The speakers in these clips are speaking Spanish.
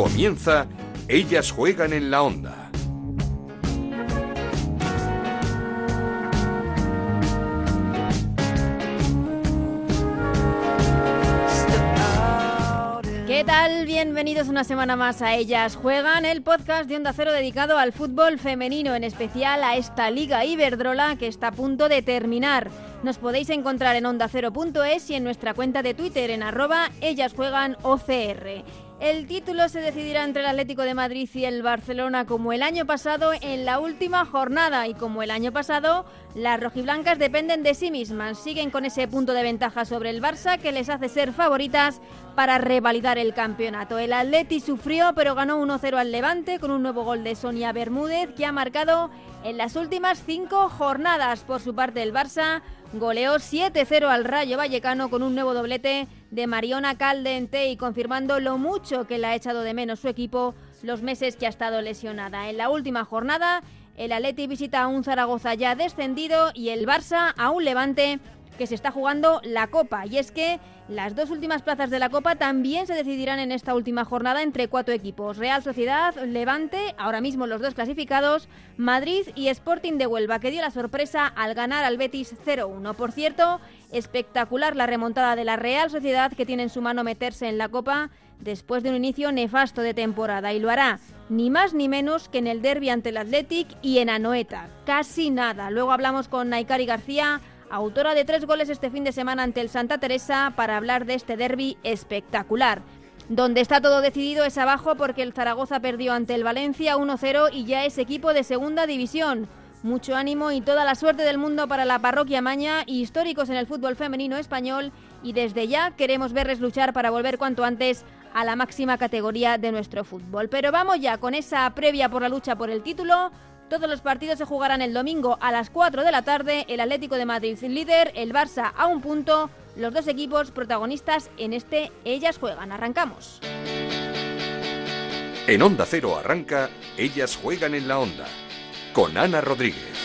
Comienza Ellas juegan en la onda. ¿Qué tal? Bienvenidos una semana más a Ellas Juegan, el podcast de Onda Cero dedicado al fútbol femenino, en especial a esta Liga Iberdrola que está a punto de terminar. Nos podéis encontrar en ondacero.es y en nuestra cuenta de Twitter en arroba Ellas Juegan OCR. El título se decidirá entre el Atlético de Madrid y el Barcelona como el año pasado en la última jornada y como el año pasado las rojiblancas dependen de sí mismas, siguen con ese punto de ventaja sobre el Barça que les hace ser favoritas para revalidar el campeonato. El Atleti sufrió pero ganó 1-0 al Levante con un nuevo gol de Sonia Bermúdez que ha marcado en las últimas cinco jornadas. Por su parte el Barça goleó 7-0 al Rayo Vallecano con un nuevo doblete de Mariona Caldente y confirmando lo mucho que le ha echado de menos su equipo los meses que ha estado lesionada. En la última jornada, el Atleti visita a un Zaragoza ya descendido y el Barça a un Levante que se está jugando la Copa. Y es que las dos últimas plazas de la Copa también se decidirán en esta última jornada entre cuatro equipos. Real Sociedad, Levante, ahora mismo los dos clasificados, Madrid y Sporting de Huelva, que dio la sorpresa al ganar al Betis 0-1. Por cierto, espectacular la remontada de la Real Sociedad que tiene en su mano meterse en la Copa después de un inicio nefasto de temporada y lo hará ni más ni menos que en el derby ante el Athletic y en Anoeta. Casi nada. Luego hablamos con Naikari García autora de tres goles este fin de semana ante el Santa Teresa, para hablar de este derby espectacular. Donde está todo decidido es abajo porque el Zaragoza perdió ante el Valencia 1-0 y ya es equipo de segunda división. Mucho ánimo y toda la suerte del mundo para la parroquia Maña, históricos en el fútbol femenino español y desde ya queremos verles luchar para volver cuanto antes a la máxima categoría de nuestro fútbol. Pero vamos ya con esa previa por la lucha por el título. Todos los partidos se jugarán el domingo a las 4 de la tarde. El Atlético de Madrid líder, el Barça a un punto. Los dos equipos protagonistas en este Ellas juegan. Arrancamos. En Onda Cero arranca Ellas juegan en la onda. Con Ana Rodríguez.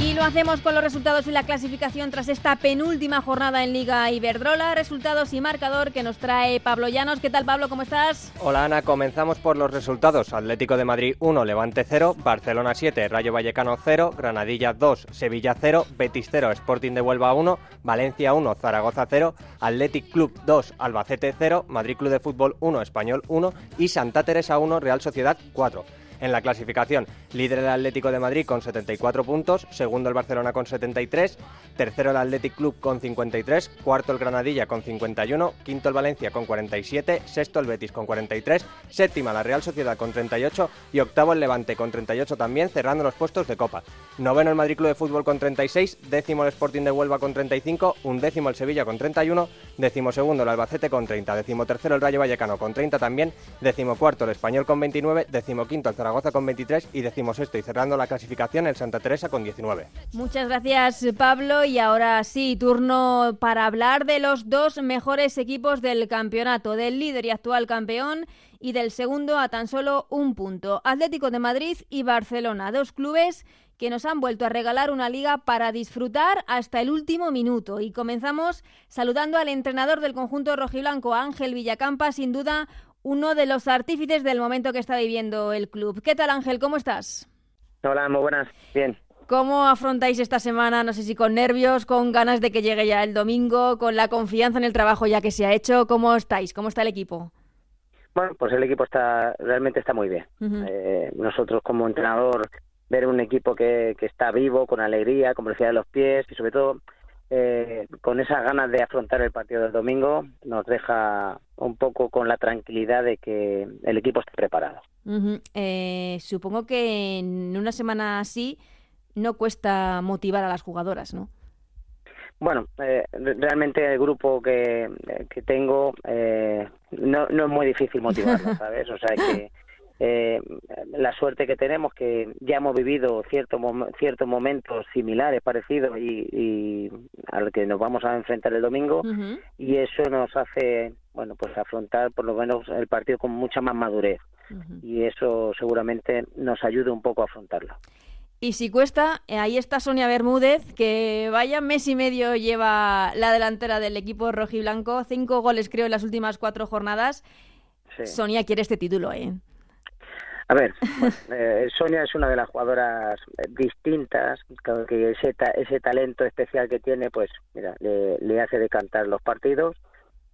Y lo hacemos con los resultados y la clasificación tras esta penúltima jornada en Liga Iberdrola. Resultados y marcador que nos trae Pablo Llanos. ¿Qué tal, Pablo? ¿Cómo estás? Hola, Ana. Comenzamos por los resultados. Atlético de Madrid 1, Levante 0, Barcelona 7, Rayo Vallecano 0, Granadilla 2, Sevilla 0, Betis 0, Sporting de Huelva 1, Valencia 1, Zaragoza 0, Athletic Club 2, Albacete 0, Madrid Club de Fútbol 1, Español 1 y Santa Teresa 1, Real Sociedad 4 en la clasificación. Líder el Atlético de Madrid con 74 puntos, segundo el Barcelona con 73, tercero el Athletic Club con 53, cuarto el Granadilla con 51, quinto el Valencia con 47, sexto el Betis con 43, séptima la Real Sociedad con 38 y octavo el Levante con 38 también, cerrando los puestos de Copa. Noveno el Madrid Club de Fútbol con 36, décimo el Sporting de Huelva con 35, undécimo el Sevilla con 31, décimo segundo el Albacete con 30, décimo tercero el Rayo Vallecano con 30 también, décimo cuarto el Español con 29, décimo quinto el Zaragoza con 23 y decimos esto y cerrando la clasificación el Santa Teresa con 19. Muchas gracias Pablo y ahora sí, turno para hablar de los dos mejores equipos del campeonato, del líder y actual campeón y del segundo a tan solo un punto. Atlético de Madrid y Barcelona, dos clubes que nos han vuelto a regalar una liga para disfrutar hasta el último minuto. Y comenzamos saludando al entrenador del conjunto rojiblanco, Ángel Villacampa, sin duda uno de los artífices del momento que está viviendo el club. ¿Qué tal Ángel? ¿Cómo estás? Hola, muy buenas. Bien. ¿Cómo afrontáis esta semana? No sé si con nervios, con ganas de que llegue ya el domingo, con la confianza en el trabajo ya que se ha hecho. ¿Cómo estáis? ¿Cómo está el equipo? Bueno, pues el equipo está realmente está muy bien. eh, nosotros como entrenador ver un equipo que, que está vivo, con alegría, con velocidad de los pies y sobre todo eh, con esas ganas de afrontar el partido del domingo nos deja un poco con la tranquilidad de que el equipo esté preparado. Uh -huh. eh, supongo que en una semana así no cuesta motivar a las jugadoras, ¿no? Bueno, eh, realmente el grupo que, que tengo eh, no, no es muy difícil motivarlo, ¿sabes? O sea que eh, la suerte que tenemos que ya hemos vivido ciertos ciertos momentos similares parecidos y, y, al que nos vamos a enfrentar el domingo uh -huh. y eso nos hace bueno pues afrontar por lo menos el partido con mucha más madurez uh -huh. y eso seguramente nos ayuda un poco a afrontarlo Y si cuesta, ahí está Sonia Bermúdez, que vaya mes y medio lleva la delantera del equipo rojiblanco. Cinco goles, creo, en las últimas cuatro jornadas. Sonia quiere este título, ¿eh? A ver, eh, Sonia es una de las jugadoras distintas, que ese, ese talento especial que tiene, pues mira, le, le hace decantar los partidos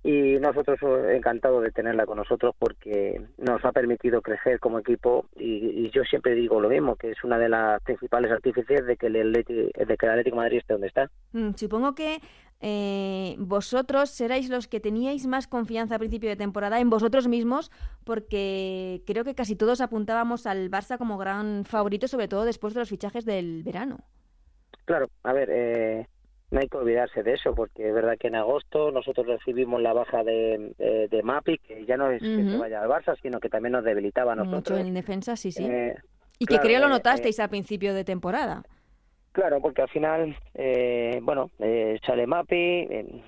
y nosotros encantados de tenerla con nosotros porque nos ha permitido crecer como equipo y, yo siempre digo lo mismo que es una de las principales artífices de que el Atlético, de que el Atlético Madrid esté donde está. Mm, supongo que eh, vosotros seráis los que teníais más confianza a principio de temporada en vosotros mismos porque creo que casi todos apuntábamos al Barça como gran favorito sobre todo después de los fichajes del verano. Claro a ver eh, no hay que olvidarse de eso, porque es verdad que en agosto nosotros recibimos la baja de, de, Mapi, que ya no es que se vaya al Barça, sino que también nos debilitaba a nosotros. Mucho en defensa, sí, sí. Eh, y que creo lo eh, notasteis eh, a principio de temporada. Claro, porque al final, eh, bueno, sale Mapi,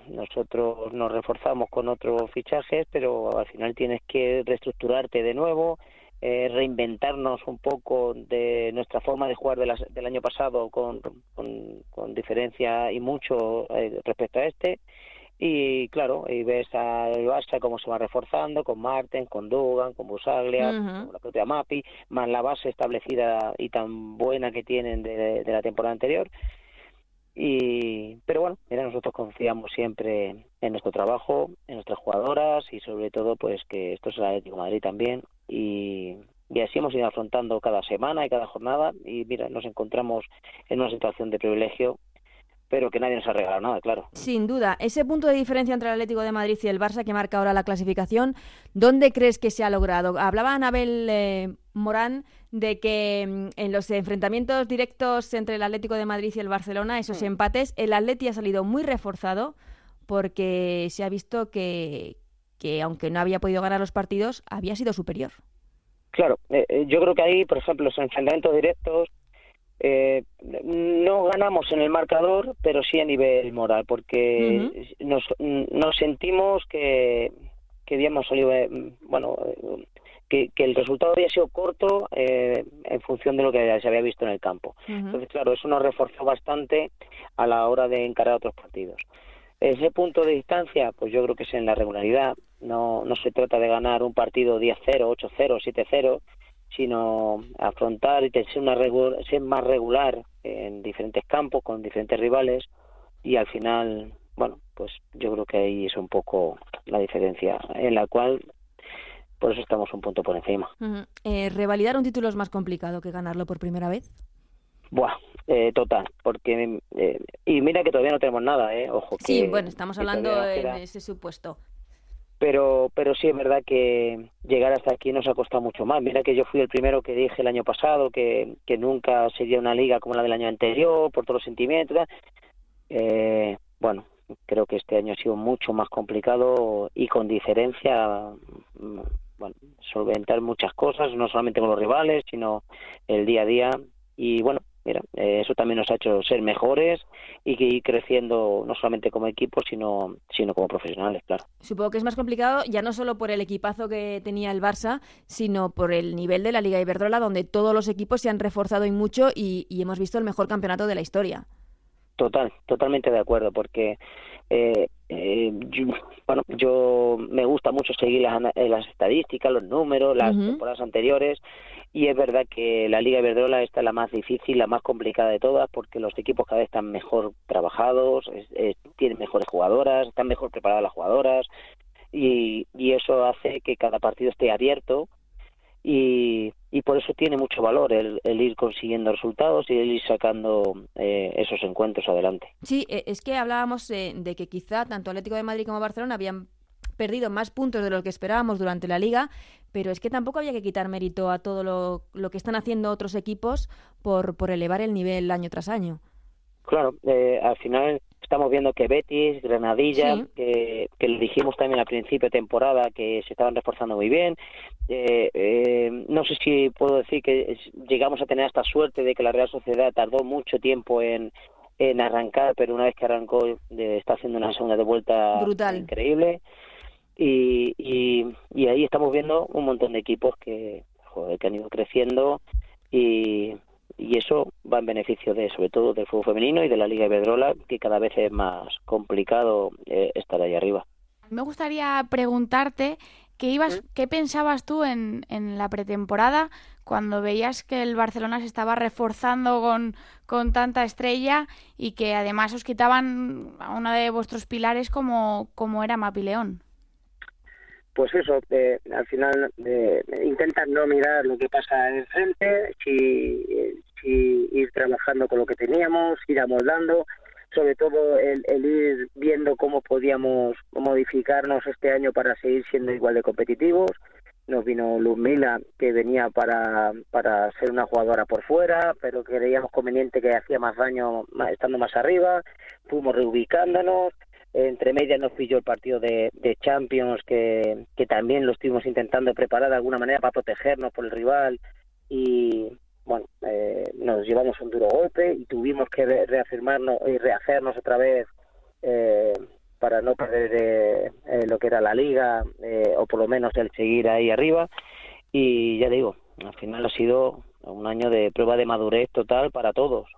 nosotros nos reforzamos con otros fichajes, pero al final tienes que reestructurarte de nuevo, eh, reinventarnos un poco de nuestra forma de jugar del año pasado con, con, diferencia y mucho eh, respecto a este. Y claro, y ves al Barça cómo se va reforzando con Marten, con Dugan, con Busaglia, con la propia Mapi, más la base establecida y tan buena que tienen de, de la temporada anterior. Y, pero bueno, mira, nosotros confiamos siempre en nuestro trabajo, en nuestras jugadoras y sobre todo pues que esto es el Atlético de Madrid también y, y así hemos ido afrontando cada semana y cada jornada y mira, nos encontramos en una situación de privilegio pero que nadie nos ha regalado nada, claro. Sin duda. Ese punto de diferencia entre el Atlético de Madrid y el Barça que marca ahora la clasificación, ¿dónde crees que se ha logrado? Hablaba Anabel eh, Morán de que mm, en los enfrentamientos directos entre el Atlético de Madrid y el Barcelona, esos mm. empates, el Atleti ha salido muy reforzado porque se ha visto que, que aunque no había podido ganar los partidos, había sido superior. Claro, eh, eh, yo creo que ahí, por ejemplo, los enfrentamientos directos eh, no ganamos en el marcador, pero sí a nivel moral, porque nos, nos sentimos que, que habíamos salido, bueno, que, que, el resultado había sido corto en función de lo que se había visto en el campo. Entonces, claro, eso nos reforzó bastante a la hora de encarar otros partidos. Ese punto de distancia, pues yo creo que es en la regularidad. No, no se trata de ganar un partido 10-0, 8-0, 7-0, sino afrontar y ser, una ser más regular en diferentes campos, con diferentes rivales. Y al final, bueno, pues yo creo que ahí es un poco la diferencia, en la cual por eso estamos un punto por encima. Eh, ¿Revalidar un título es más complicado que ganarlo por primera vez? Buah, eh, total, porque eh, y mira que todavía no tenemos nada, eh, ojo. sí, bueno, estamos hablando en ese supuesto. Pero, pero sí es verdad que llegar hasta aquí nos ha costado mucho más. Mira que yo fui el primero que dije el año pasado que, que nunca sería una liga como la del año anterior por todos los sentimientos. Eh, bueno, creo que este año ha sido mucho más complicado y con diferencia, solventar muchas cosas, no solamente con los rivales, sino el día a día. Y bueno, mira, eh, eso también nos ha hecho ser mejores y que ir creciendo no solamente como equipo, sino, sino como profesionales, claro. Supongo que es más complicado ya no solo por el equipazo que tenía el Barça, sino por el nivel de la Liga Iberdrola, donde todos los equipos se han reforzado y mucho y, hemos visto el mejor campeonato de la historia. Total, totalmente de acuerdo, porque eh, eh, yo, bueno, yo me gusta mucho seguir las, las estadísticas, los números, las temporadas anteriores y es verdad que la Liga Iberdrola esta es la más difícil, la más complicada de todas, porque los equipos cada vez están mejor trabajados, tienen mejores jugadoras, están mejor preparadas las jugadoras, y, y eso hace que cada partido esté abierto, y, y por eso tiene mucho valor el, el ir consiguiendo resultados y el ir sacando eh, esos encuentros adelante. Sí, e, es que hablábamos eh, de que quizá tanto Atlético de Madrid como Barcelona habían perdido más puntos de lo que esperábamos durante la liga, pero es que tampoco había que quitar mérito a todo lo, lo que están haciendo otros equipos por, por elevar el nivel año tras año. Claro, eh, al final estamos viendo que Betis, Granadilla, que, que lo dijimos también al principio de temporada, que se estaban reforzando muy bien. Eh, eh, no sé si puedo decir que llegamos a tener esta suerte de que la Real Sociedad tardó mucho tiempo en, en arrancar, pero una vez que arrancó está haciendo una segunda de vuelta Brutal. increíble. Y, y, ahí estamos viendo un montón de equipos que, que han ido creciendo y, y eso va en beneficio de sobre todo del fútbol femenino y de la Liga Iberdrola que cada vez es más complicado eh, estar ahí arriba. Me gustaría preguntarte qué ibas, qué pensabas tú en, en la pretemporada cuando veías que el Barcelona se estaba reforzando con, con tanta estrella y que además os quitaban a una de vuestros pilares como, como era Mapileón pues eso, eh, al final eh, intentas no mirar lo que pasa en el frente, si, si, ir trabajando con lo que teníamos, ir amoldando, sobre todo el, ir viendo cómo podíamos modificarnos este año para seguir siendo igual de competitivos. Nos vino Mila, que venía para, para ser una jugadora por fuera, pero creíamos conveniente que hacía más daño estando más arriba. Fuimos reubicándonos, entre medias nos pilló el partido de, Champions, que, que, también lo estuvimos intentando preparar de alguna manera para protegernos por el rival. Y bueno, eh, nos llevamos un duro golpe y tuvimos que reafirmarnos y rehacernos otra vez eh, para no perder eh, lo que era la liga o por lo menos el seguir ahí arriba. Y ya digo, al final ha sido un año de prueba de madurez total para todos.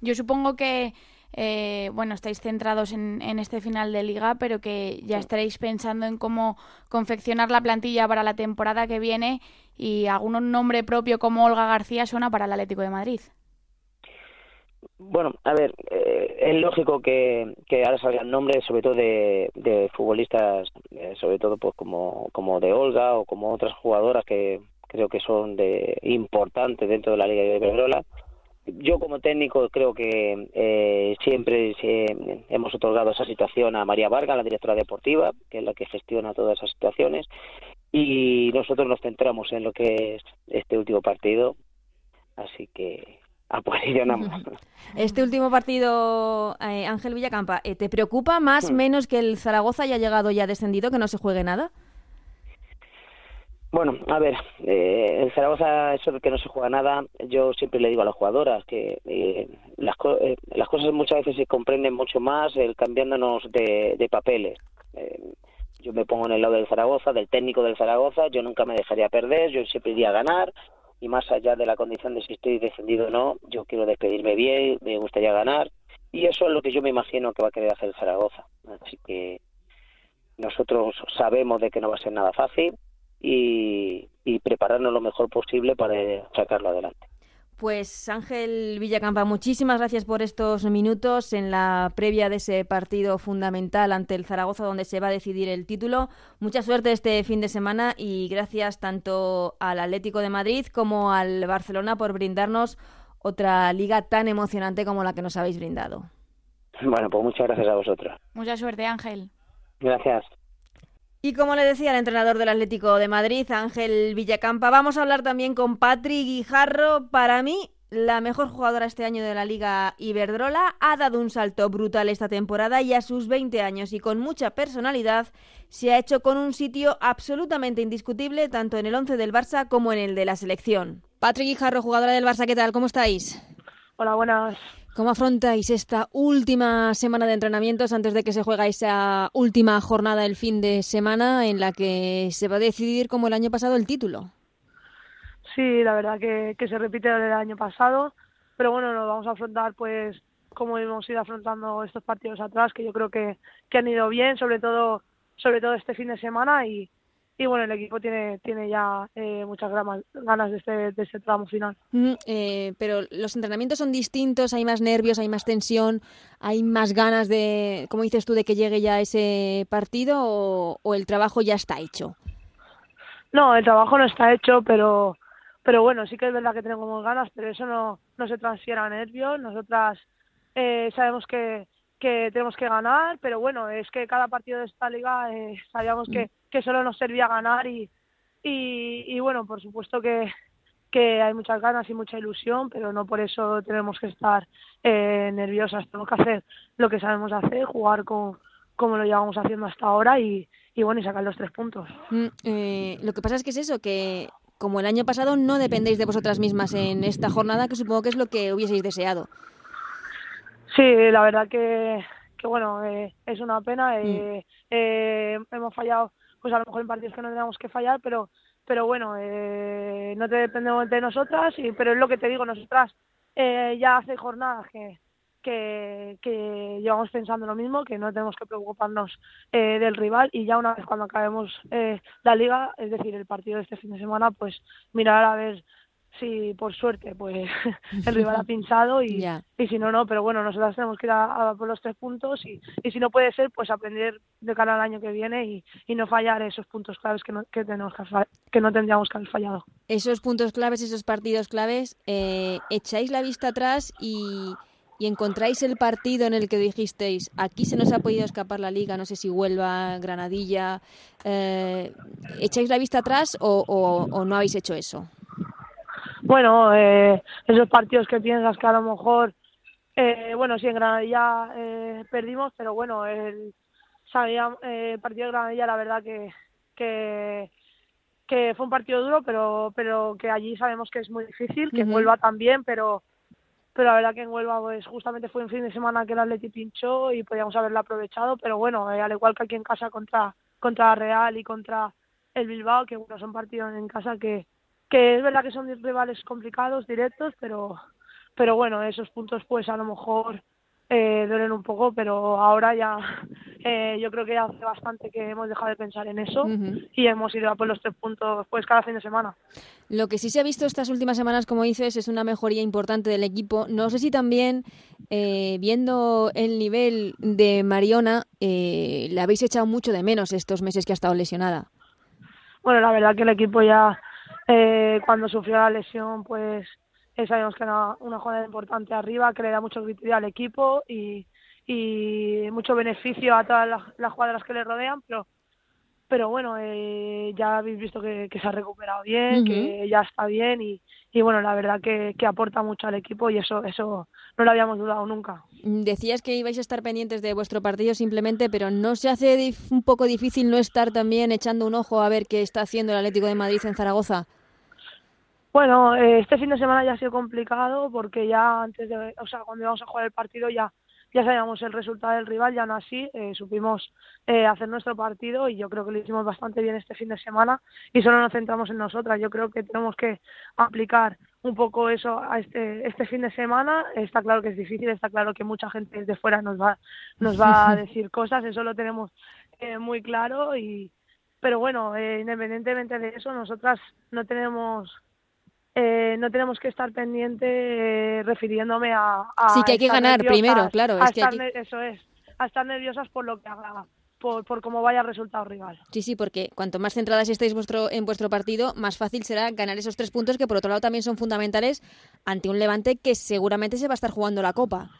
Yo supongo que eh, bueno, estáis centrados en, este final de liga, pero que ya estaréis pensando en cómo confeccionar la plantilla para la temporada que viene y algún nombre propio como Olga García suena para el Atlético de Madrid. Bueno, a ver, eh, es lógico que, ahora salgan nombres, sobre todo de, futbolistas, eh, sobre todo pues como, como de Olga o como otras jugadoras que creo que son de importantes dentro de la Liga de Iberdrola yo como técnico creo que eh, siempre hemos otorgado esa situación a María Vargas, la directora deportiva, que es la que gestiona todas esas situaciones, y nosotros nos centramos en lo que es este último partido, así que apoyamos. Este último partido, eh, Ángel Villacampa, ¿eh, ¿te preocupa más, o hmm. menos que el Zaragoza haya llegado ya descendido, que no se juegue nada? Bueno, a ver, eh, en Zaragoza eso de que no se juega nada, yo siempre le digo a las jugadoras que eh, las, eh, las cosas muchas veces se comprenden mucho más el cambiándonos de, de papeles. Eh, yo me pongo en el lado del Zaragoza, del técnico del Zaragoza, yo nunca me dejaría perder, yo siempre iría a ganar y más allá de la condición de si estoy descendido o no, yo quiero despedirme bien, me gustaría ganar y eso es lo que yo me imagino que va a querer hacer el Zaragoza. Así que nosotros sabemos de que no va a ser nada fácil, y, prepararnos lo mejor posible para sacarlo adelante. Pues Ángel Villacampa, muchísimas gracias por estos minutos en la previa de ese partido fundamental ante el Zaragoza donde se va a decidir el título. Mucha suerte este fin de semana y gracias tanto al Atlético de Madrid como al Barcelona por brindarnos otra liga tan emocionante como la que nos habéis brindado. Bueno, pues muchas gracias a vosotros. Mucha suerte, Ángel. Gracias. Y como le decía el entrenador del Atlético de Madrid, Ángel Villacampa, vamos a hablar también con Patrick Guijarro. Para mí, la mejor jugadora este año de la Liga Iberdrola, ha dado un salto brutal esta temporada y a sus 20 años y con mucha personalidad se ha hecho con un sitio absolutamente indiscutible tanto en el 11 del Barça como en el de la selección. Patrick Guijarro, jugadora del Barça, ¿qué tal? ¿Cómo estáis? Hola, buenas. ¿Cómo afrontáis esta última semana de entrenamientos antes de que se juega esa última jornada el fin de semana en la que se va a decidir como el año pasado el título? Sí, la verdad que, se repite del año pasado, pero bueno, nos vamos a afrontar pues como hemos ido afrontando estos partidos atrás, que yo creo que, que han ido bien, sobre todo sobre todo este fin de semana y, y bueno, el equipo tiene, tiene ya eh, muchas ganas de este, de este tramo final. Mm, eh, pero los entrenamientos son distintos, hay más nervios, hay más tensión, hay más ganas de, como dices tú, de que llegue ya ese partido o, el trabajo ya está hecho. No, el trabajo no está hecho, pero pero bueno, sí que es verdad que tenemos ganas, pero eso no, no se transfiere a nervios. Nosotras eh, sabemos que, que tenemos que ganar, pero bueno, es que cada partido de esta liga sabíamos que que solo nos servía ganar y, y, bueno, por supuesto que, que hay muchas ganas y mucha ilusión, pero no por eso tenemos que estar eh, nerviosas. Tenemos que hacer lo que sabemos hacer, jugar con, como lo llevamos haciendo hasta ahora y, y bueno, y sacar los tres puntos. Mm, eh, lo que pasa es que es eso, que como el año pasado no dependéis de vosotras mismas en esta jornada, que supongo que es lo que hubieseis deseado. Sí, la verdad que, que bueno, eh, es una pena. Mm. hemos fallado pues a lo mejor en partidos que no tenemos que fallar, pero pero bueno, eh, no te dependemos de nosotras, y, pero es lo que te digo, nosotras eh, ya hace jornadas que, que, que, llevamos pensando lo mismo, que no tenemos que preocuparnos eh, del rival y ya una vez cuando acabemos eh, la liga, es decir, el partido de este fin de semana, pues mirar a ver si por suerte pues el rival ha pinchado y, y si no, no, pero bueno, nosotros tenemos que ir a, por los tres puntos y, y si no puede ser, pues aprender de cara al año que viene y, y no fallar esos puntos claves que no, que, tenemos que, no tendríamos que haber fallado. Esos puntos claves, esos partidos claves, eh, echáis la vista atrás y, y encontráis el partido en el que dijisteis, aquí se nos ha podido escapar la liga, no sé si Huelva, Granadilla, eh, ¿echáis la vista atrás o, o, o no habéis hecho eso? Bueno, eh, esos partidos que piensas que a lo mejor, eh, bueno, sí, en Granadilla eh, perdimos, pero bueno, el, sabía, eh, el partido de Granadilla la verdad que, que, que fue un partido duro, pero, pero que allí sabemos que es muy difícil, que en Huelva también, pero pero la verdad que en Huelva pues justamente fue un fin de semana que el Atleti pinchó y podíamos haberlo aprovechado, pero bueno, al igual que aquí en casa contra contra Real y contra el Bilbao, que bueno, son partidos en casa que, que es verdad que son rivales complicados, directos, pero, pero bueno, esos puntos pues a lo mejor eh, duelen un poco, pero ahora ya eh, yo creo que hace bastante que hemos dejado de pensar en eso y hemos ido a por los tres puntos pues cada fin de semana. Lo que sí se ha visto estas últimas semanas, como dices, es una mejoría importante del equipo. No sé si también, eh, viendo el nivel de Mariona, eh, le habéis echado mucho de menos estos meses que ha estado lesionada. Bueno, la verdad que el equipo ya eh, cuando sufrió la lesión, pues eh, sabemos que era una jugada importante arriba, que le da mucho criterio al equipo y, y mucho beneficio a todas las, las jugadoras que le rodean, pero pero bueno, eh, ya habéis visto que, que, se ha recuperado bien, que ya está bien y, y bueno, la verdad que, que, aporta mucho al equipo y eso, eso no lo habíamos dudado nunca. Decías que ibais a estar pendientes de vuestro partido simplemente, pero ¿no se hace un poco difícil no estar también echando un ojo a ver qué está haciendo el Atlético de Madrid en Zaragoza? Bueno, eh, este fin de semana ya ha sido complicado porque ya antes de, o sea, cuando íbamos a jugar el partido ya ya sabíamos el resultado del rival, ya no así, eh, supimos eh, hacer nuestro partido y yo creo que lo hicimos bastante bien este fin de semana y solo nos centramos en nosotras. Yo creo que tenemos que aplicar un poco eso a este este fin de semana. Está claro que es difícil, está claro que mucha gente desde fuera nos va nos va a decir cosas, eso lo tenemos eh, muy claro y pero bueno, eh, independientemente de eso, nosotras no tenemos eh, no tenemos que estar pendiente eh, refiriéndome a, a, Sí, que hay que ganar primero, claro. Es que Eso es, a estar nerviosas por lo que haga. Por, por cómo vaya el resultado rival. Sí, sí, porque cuanto más centradas estéis vuestro, en vuestro partido, más fácil será ganar esos tres puntos que por otro lado también son fundamentales ante un Levante que seguramente se va a estar jugando la Copa.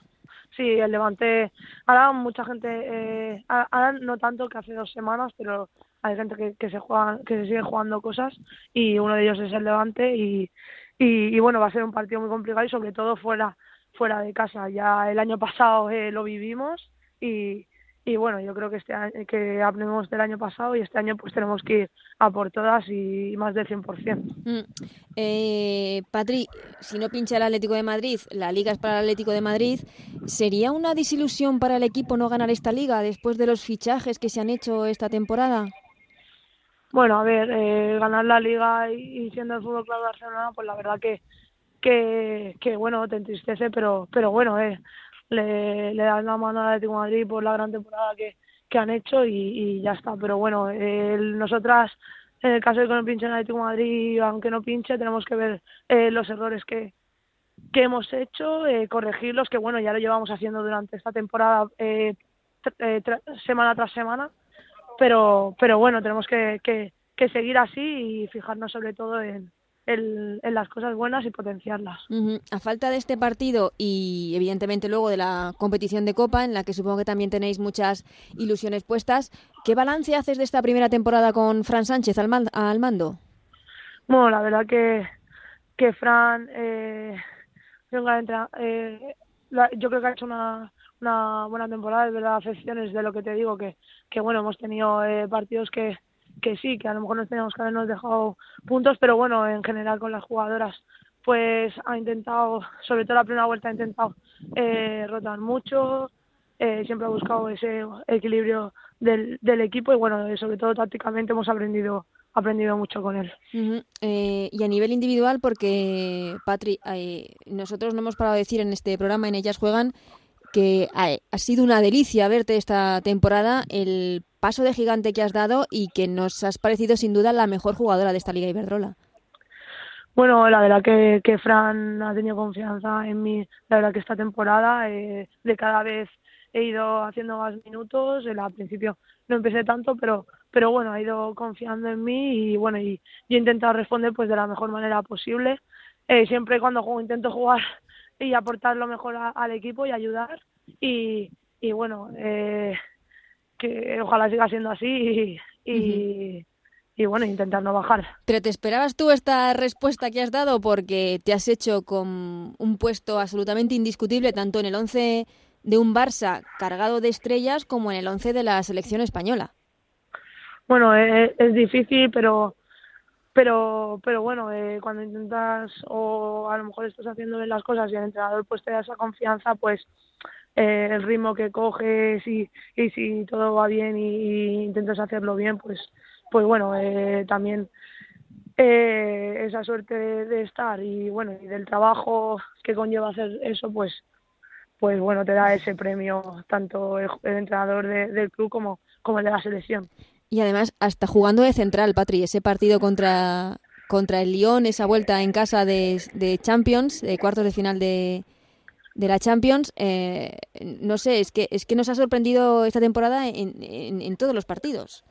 Sí, el Levante, ahora mucha gente, eh, ahora no tanto que hace dos semanas, pero hay gente que, se juega, que se sigue jugando cosas y uno de ellos es el Levante y, bueno va a ser un partido muy complicado y sobre todo fuera fuera de casa ya el año pasado eh, lo vivimos y, y bueno yo creo que este año, que aprendemos del año pasado y este año pues tenemos que ir a por todas y más del 100%. Mm. Eh, Patri, si no pincha el Atlético de Madrid, la liga es para el Atlético de Madrid, ¿sería una desilusión para el equipo no ganar esta liga después de los fichajes que se han hecho esta temporada? Bueno, a ver, eh, ganar la liga y, siendo el Fútbol Club Barcelona, pues la verdad que, que, que bueno, te entristece, pero, pero bueno, eh, le, le das la mano al Atlético de Madrid por la gran temporada que, que han hecho y, ya está. Pero bueno, eh, nosotras, en el caso de que no pinche el Atlético de Madrid, aunque no pinche, tenemos que ver eh, los errores que, que hemos hecho, eh, corregirlos, que bueno, ya lo llevamos haciendo durante esta temporada eh, eh, semana tras semana pero pero bueno tenemos que, que, que seguir así y fijarnos sobre todo en, en, en, las cosas buenas y potenciarlas. Uh -huh. A falta de este partido y evidentemente luego de la competición de Copa, en la que supongo que también tenéis muchas ilusiones puestas, ¿qué balance haces de esta primera temporada con Fran Sánchez al, man al mando? Bueno, la verdad que, que Fran, eh, eh, la, yo creo que ha hecho una, una buena temporada, es verdad, afecciones de lo que te digo, que, que bueno, hemos tenido eh, partidos que, que sí, que a lo mejor nos teníamos que habernos dejado puntos, pero bueno, en general con las jugadoras, pues ha intentado, sobre todo la primera vuelta, ha intentado eh, rotar mucho, eh, siempre ha buscado ese equilibrio del, del equipo y bueno, sobre todo tácticamente hemos aprendido aprendido mucho con él. Eh, y a nivel individual, porque Patri, eh, nosotros no hemos parado de decir en este programa, en ellas juegan, que ha, sido una delicia verte esta temporada, el paso de gigante que has dado y que nos has parecido sin duda la mejor jugadora de esta Liga Iberdrola. Bueno, la verdad que, que Fran ha tenido confianza en mí, la verdad que esta temporada eh, de cada vez he ido haciendo más minutos, al principio no empecé tanto, pero pero bueno, ha ido confiando en mí y bueno, y yo he intentado responder pues de la mejor manera posible. Eh, siempre cuando juego intento jugar y aportar lo mejor al equipo y ayudar y, y bueno, eh, que ojalá siga siendo así y, y, bueno, intentar no bajar. ¿Pero te esperabas tú esta respuesta que has dado? Porque te has hecho con un puesto absolutamente indiscutible tanto en el 11 de un Barça cargado de estrellas como en el 11 de la selección española bueno, es, es difícil, pero pero pero bueno, eh, cuando intentas o a lo mejor estás haciendo bien las cosas y el entrenador pues te da esa confianza, pues eh, el ritmo que coges y, y si todo va bien y, intentas hacerlo bien, pues pues bueno, eh, también eh, esa suerte de, estar y bueno y del trabajo que conlleva hacer eso, pues pues bueno te da ese premio tanto el, entrenador del club como como el de la selección. Y además, hasta jugando de central, Patri, ese partido contra, contra el Lyon, esa vuelta en casa de, de Champions, de cuartos de final de, de la Champions, eh, no sé, es que, es que nos ha sorprendido esta temporada en, en, todos los partidos.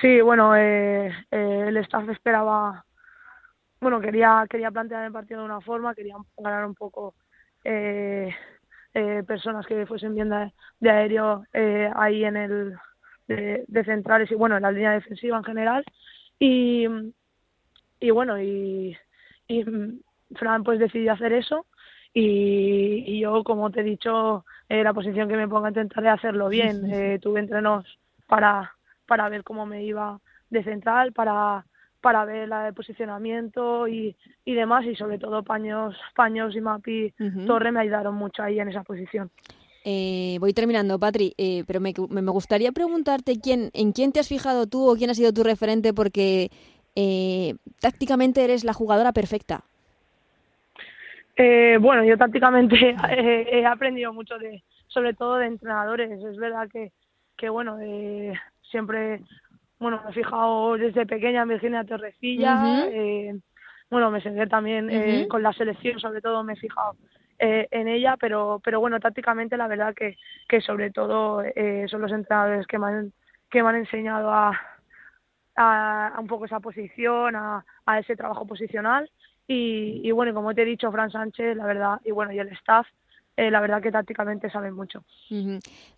Sí, bueno, eh, eh, el staff esperaba, bueno, quería, quería plantear el partido de una forma, quería ganar un poco personas que fuesen bien de, de aéreo ahí en el de, centrales y bueno, en la línea defensiva en general. Y, y bueno, y, y Fran pues decidió hacer eso y, y, yo, como te he dicho, eh, la posición que me ponga intentaré hacerlo bien. Eh, tuve entrenos para, para ver cómo me iba de central, para, para ver la de posicionamiento y, y demás y sobre todo Paños, Paños y Mapi Torre me ayudaron mucho ahí en esa posición. Eh, voy terminando, Patri, eh, pero me, me, gustaría preguntarte quién, en quién te has fijado tú o quién ha sido tu referente porque eh, tácticamente eres la jugadora perfecta. Eh, bueno, yo tácticamente he, aprendido mucho de, sobre todo de entrenadores. Es verdad que, que bueno, siempre, bueno, me he fijado desde pequeña en Virginia Torrecilla. bueno, me senté también con la selección, sobre todo me he fijado eh, en ella, pero, pero bueno, tácticamente la verdad que, que sobre todo eh, son los entrenadores que me han, que me han enseñado a, a, un poco esa posición, a, a ese trabajo posicional. Y, y bueno, como te he dicho, Fran Sánchez, la verdad, y bueno, y el staff, eh, la verdad que tácticamente saben mucho.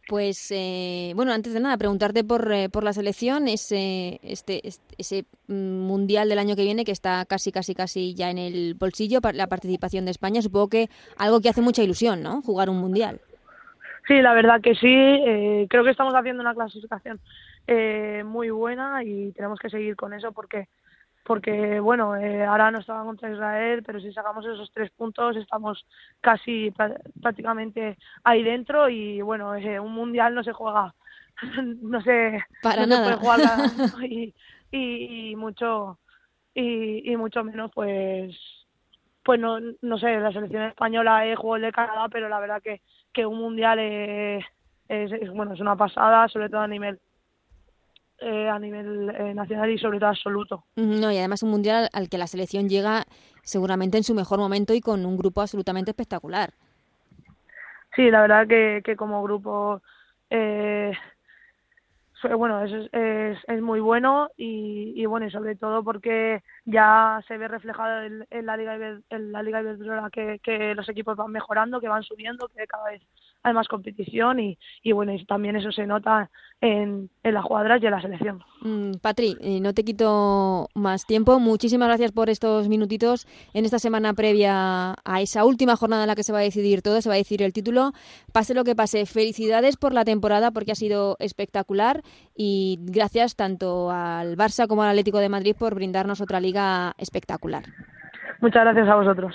Pues eh, bueno, antes de nada, preguntarte por, eh, por la selección, ese, este, ese mm, mundial del año que viene que está casi, casi, casi ya en el bolsillo, la participación de España, supongo que algo que hace mucha ilusión, ¿no? Jugar un mundial. Sí, la verdad que sí. creo que estamos haciendo una clasificación muy buena y tenemos que seguir con eso porque porque bueno, eh, ahora no estaba contra Israel, pero si sacamos esos tres puntos estamos casi prácticamente ahí dentro y bueno, eh, un mundial no se juega, no sé, Para no nada. Se puede jugar y, y, mucho y, y mucho menos pues pues no, no sé, la selección española es juego de Canadá, pero la verdad que, que un mundial es, es, bueno, es una pasada, sobre todo a nivel eh, a nivel eh, nacional y sobre todo absoluto. No, y además un mundial al que la selección llega seguramente en su mejor momento y con un grupo absolutamente espectacular. Sí, la verdad que, que como grupo eh, bueno es, es, es, muy bueno y, y, bueno y sobre todo porque ya se ve reflejado en, la liga en la liga que, que los equipos van mejorando que van subiendo que cada vez hay más competición y, y bueno, y también eso se nota en, en las jugadoras y en la selección. Mm, Patri, eh, no te quito más tiempo. Muchísimas gracias por estos minutitos en esta semana previa a esa última jornada en la que se va a decidir todo, se va a decidir el título. Pase lo que pase, felicidades por la temporada porque ha sido espectacular y gracias tanto al Barça como al Atlético de Madrid por brindarnos otra liga espectacular. Muchas gracias a vosotros.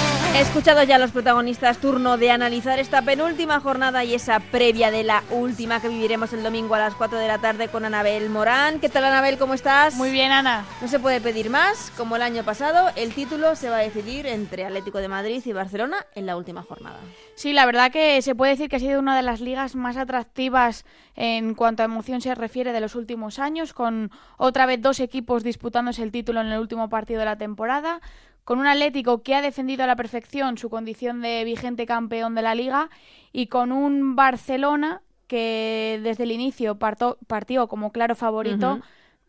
Escuchados ya los protagonistas, turno de analizar esta penúltima jornada y esa previa de la última que viviremos el domingo a las 4 de la tarde con Anabel Morán. ¿Qué tal Anabel? ¿Cómo estás? Muy bien, Ana. No se puede pedir más. Como el año pasado, el título se va a decidir entre Atlético de Madrid y Barcelona en la última jornada. Sí, la verdad que se puede decir que ha sido una de las ligas más atractivas en cuanto a emoción se refiere de los últimos años, con otra vez dos equipos disputándose el título en el último partido de la temporada con un Atlético que ha defendido a la perfección su condición de vigente campeón de la liga y con un Barcelona que desde el inicio partió como claro favorito,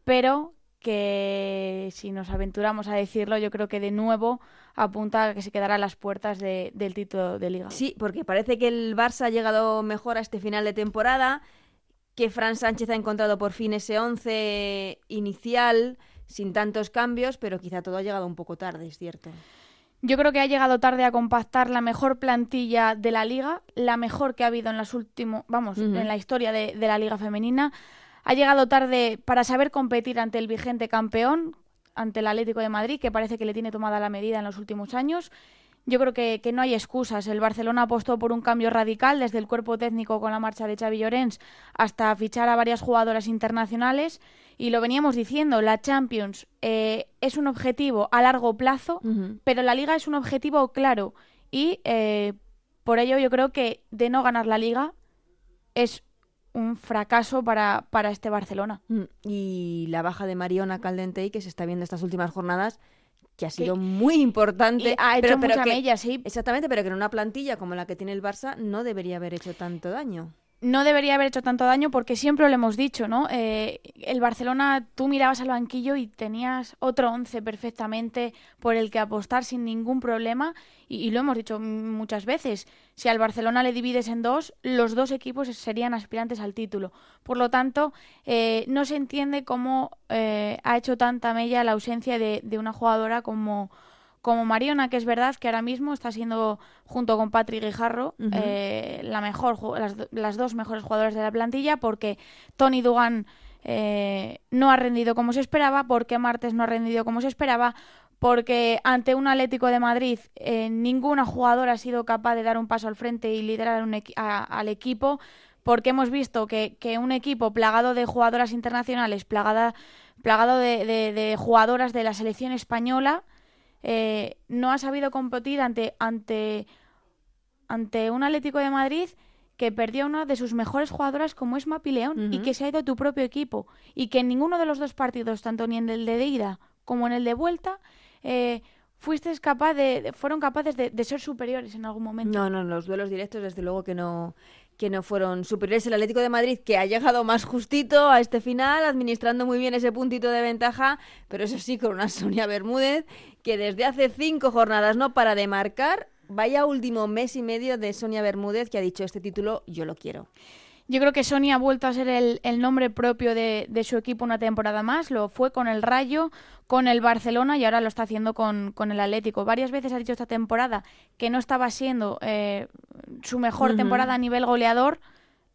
pero que si nos aventuramos a decirlo, yo creo que de nuevo apunta a que se quedará a las puertas del título de liga. Sí, porque parece que el Barça ha llegado mejor a este final de temporada, que Fran Sánchez ha encontrado por fin ese once inicial sin tantos cambios, pero quizá todo ha llegado un poco tarde, es cierto. Yo creo que ha llegado tarde a compactar la mejor plantilla de la liga, la mejor que ha habido en las últimos, vamos, en la historia de, de la liga femenina. Ha llegado tarde para saber competir ante el vigente campeón, ante el Atlético de Madrid, que parece que le tiene tomada la medida en los últimos años. Yo creo que, que, no hay excusas. El Barcelona apostó por un cambio radical desde el cuerpo técnico con la marcha de Xavi Llorens hasta fichar a varias jugadoras internacionales y lo veníamos diciendo, la Champions eh, es un objetivo a largo plazo, pero la liga es un objetivo claro y eh, por ello yo creo que de no ganar la liga es un fracaso para, para este Barcelona. Mm, y la baja de Mariona Caldentey, que se está viendo estas últimas jornadas, que ha sido muy importante. ha hecho pero, mucha mella, sí. Exactamente, pero que en una plantilla como la que tiene el Barça no debería haber hecho tanto daño no debería haber hecho tanto daño porque siempre lo hemos dicho, ¿no? Eh, el Barcelona, tú mirabas al banquillo y tenías otro once perfectamente por el que apostar sin ningún problema y, lo hemos dicho muchas veces. Si al Barcelona le divides en dos, los dos equipos serían aspirantes al título. Por lo tanto, eh, no se entiende cómo eh, ha hecho tanta mella la ausencia de, de una jugadora como como Mariona, que es verdad que ahora mismo está siendo, junto con Patrick Guijarro, eh, la mejor, las, dos mejores jugadoras de la plantilla, porque Tony Dugan eh, no ha rendido como se esperaba, porque Martes no ha rendido como se esperaba, porque ante un Atlético de Madrid eh, ninguna jugadora ha sido capaz de dar un paso al frente y liderar al equipo, porque hemos visto que, un equipo plagado de jugadoras internacionales, plagada, plagado de jugadoras de la selección española, eh, no ha sabido competir ante, ante, ante un Atlético de Madrid que perdió a una de sus mejores jugadoras como es Mapi León y que se ha ido a tu propio equipo y que en ninguno de los dos partidos, tanto ni en el de ida como en el de vuelta, eh, fuiste capaz de, fueron capaces de, de, ser superiores en algún momento. No, no, los duelos directos desde luego que no, que no fueron superiores. El Atlético de Madrid que ha llegado más justito a este final, administrando muy bien ese puntito de ventaja, pero eso sí, con una Sonia Bermúdez que desde hace cinco jornadas no para de marcar. Vaya último mes y medio de Sonia Bermúdez que ha dicho este título, yo lo quiero. Yo creo que Sonia ha vuelto a ser el, nombre propio de, su equipo una temporada más. Lo fue con el Rayo, con el Barcelona y ahora lo está haciendo con, el Atlético. Varias veces ha dicho esta temporada que no estaba siendo eh, su mejor temporada a nivel goleador,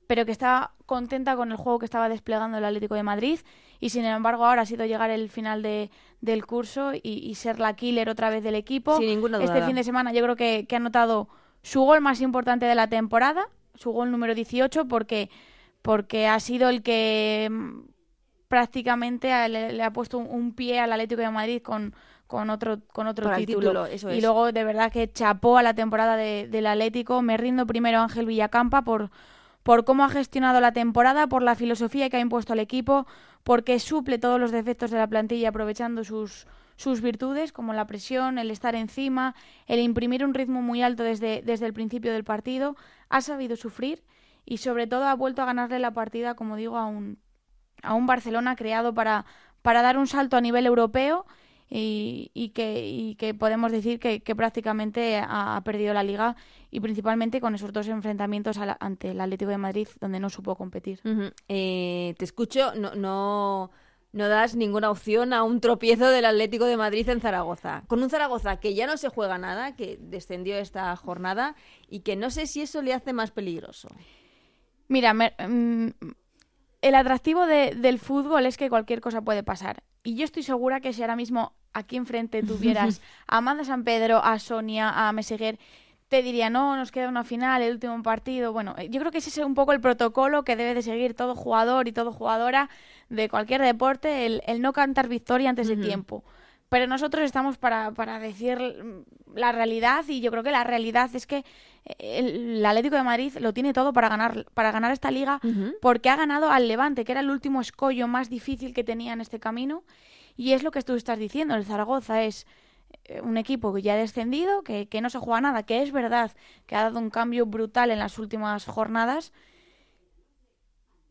pero que estaba contenta con el juego que estaba desplegando el Atlético de Madrid. Y sin embargo, ahora ha sido llegar el final de, del curso y, ser la killer otra vez del equipo. Sin ninguna Este fin de semana yo creo que, que ha anotado su gol más importante de la temporada su gol número 18 porque, porque ha sido el que mm, prácticamente le, ha puesto un, pie al Atlético de Madrid con, con otro, con otro título. y luego de verdad que chapó a la temporada del Atlético. Me rindo primero Ángel Villacampa por, por cómo ha gestionado la temporada, por la filosofía que ha impuesto al equipo, porque suple todos los defectos de la plantilla aprovechando sus, sus virtudes, como la presión, el estar encima, el imprimir un ritmo muy alto desde, desde el principio del partido, ha sabido sufrir y sobre todo ha vuelto a ganarle la partida, como digo, a un, a un Barcelona creado para, para dar un salto a nivel europeo y, y, que, y que podemos decir que, que prácticamente ha, perdido la liga y principalmente con esos dos enfrentamientos ante el Atlético de Madrid donde no supo competir. Eh, te escucho, no, no no das ninguna opción a un tropiezo del Atlético de Madrid en Zaragoza. Con un Zaragoza que ya no se juega nada, que descendió esta jornada y que no sé si eso le hace más peligroso. Mira, mm, el atractivo del fútbol es que cualquier cosa puede pasar. Y yo estoy segura que si ahora mismo aquí enfrente tuvieras a Amanda San Pedro, a Sonia, a Meseguer, te diría, no, nos queda una final, el último partido. Bueno, eh, yo creo que ese es un poco el protocolo que debe de seguir todo jugador y todo jugadora de cualquier deporte, el, no cantar victoria antes de tiempo. Pero nosotros estamos para, para, decir la realidad y yo creo que la realidad es que el, Atlético de Madrid lo tiene todo para ganar, para ganar esta liga porque ha ganado al Levante, que era el último escollo más difícil que tenía en este camino. Y es lo que tú estás diciendo, el Zaragoza es eh, un equipo que ya ha descendido, que, que no se juega nada, que es verdad que ha dado un cambio brutal en las últimas jornadas,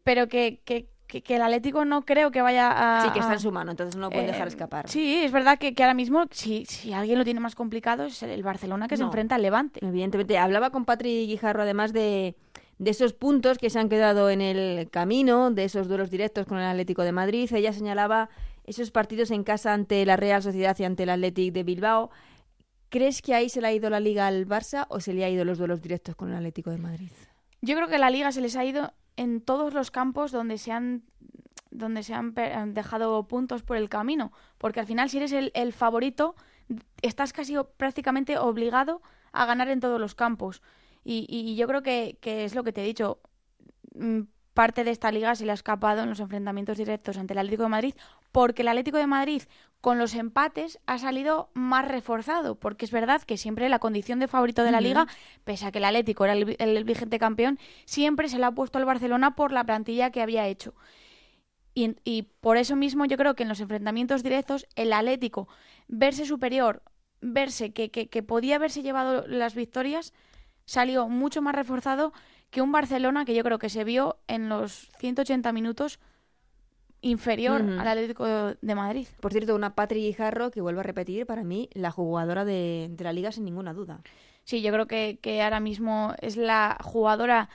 pero que, que, que, el Atlético no creo que vaya a... Sí, que está en su mano, entonces no lo pueden dejar eh, escapar. Sí, es verdad que, que ahora mismo, si, si, alguien lo tiene más complicado, es el Barcelona que se enfrenta al Levante. Evidentemente. Hablaba con Patri Guijarro, además de, de esos puntos que se han quedado en el camino, de esos duelos directos con el Atlético de Madrid. Ella señalaba esos partidos en casa ante la Real Sociedad y ante el Atlético de Bilbao. ¿Crees que ahí se le ha ido la liga al Barça o se le ha ido los duelos directos con el Atlético de Madrid? Yo creo que la liga se les ha ido en todos los campos donde se han donde se han dejado puntos por el camino, porque al final si eres el, favorito estás casi prácticamente obligado a ganar en todos los campos. Y, yo creo que, que, es lo que te he dicho. Parte de esta liga se le ha escapado en los enfrentamientos directos ante el Atlético de Madrid, porque el Atlético de Madrid con los empates ha salido más reforzado, porque es verdad que siempre la condición de favorito de la liga, pese a que el Atlético era el, vigente campeón, siempre se le ha puesto al Barcelona por la plantilla que había hecho. Y, por eso mismo yo creo que en los enfrentamientos directos el Atlético verse superior, verse que, que podía haberse llevado las victorias, salió mucho más reforzado que un Barcelona que yo creo que se vio en los 180 minutos inferior al Atlético de Madrid. Por cierto, una Patri Guijarro que vuelvo a repetir, para mí, la jugadora de, la liga sin ninguna duda. Sí, yo creo que, que ahora mismo es la jugadora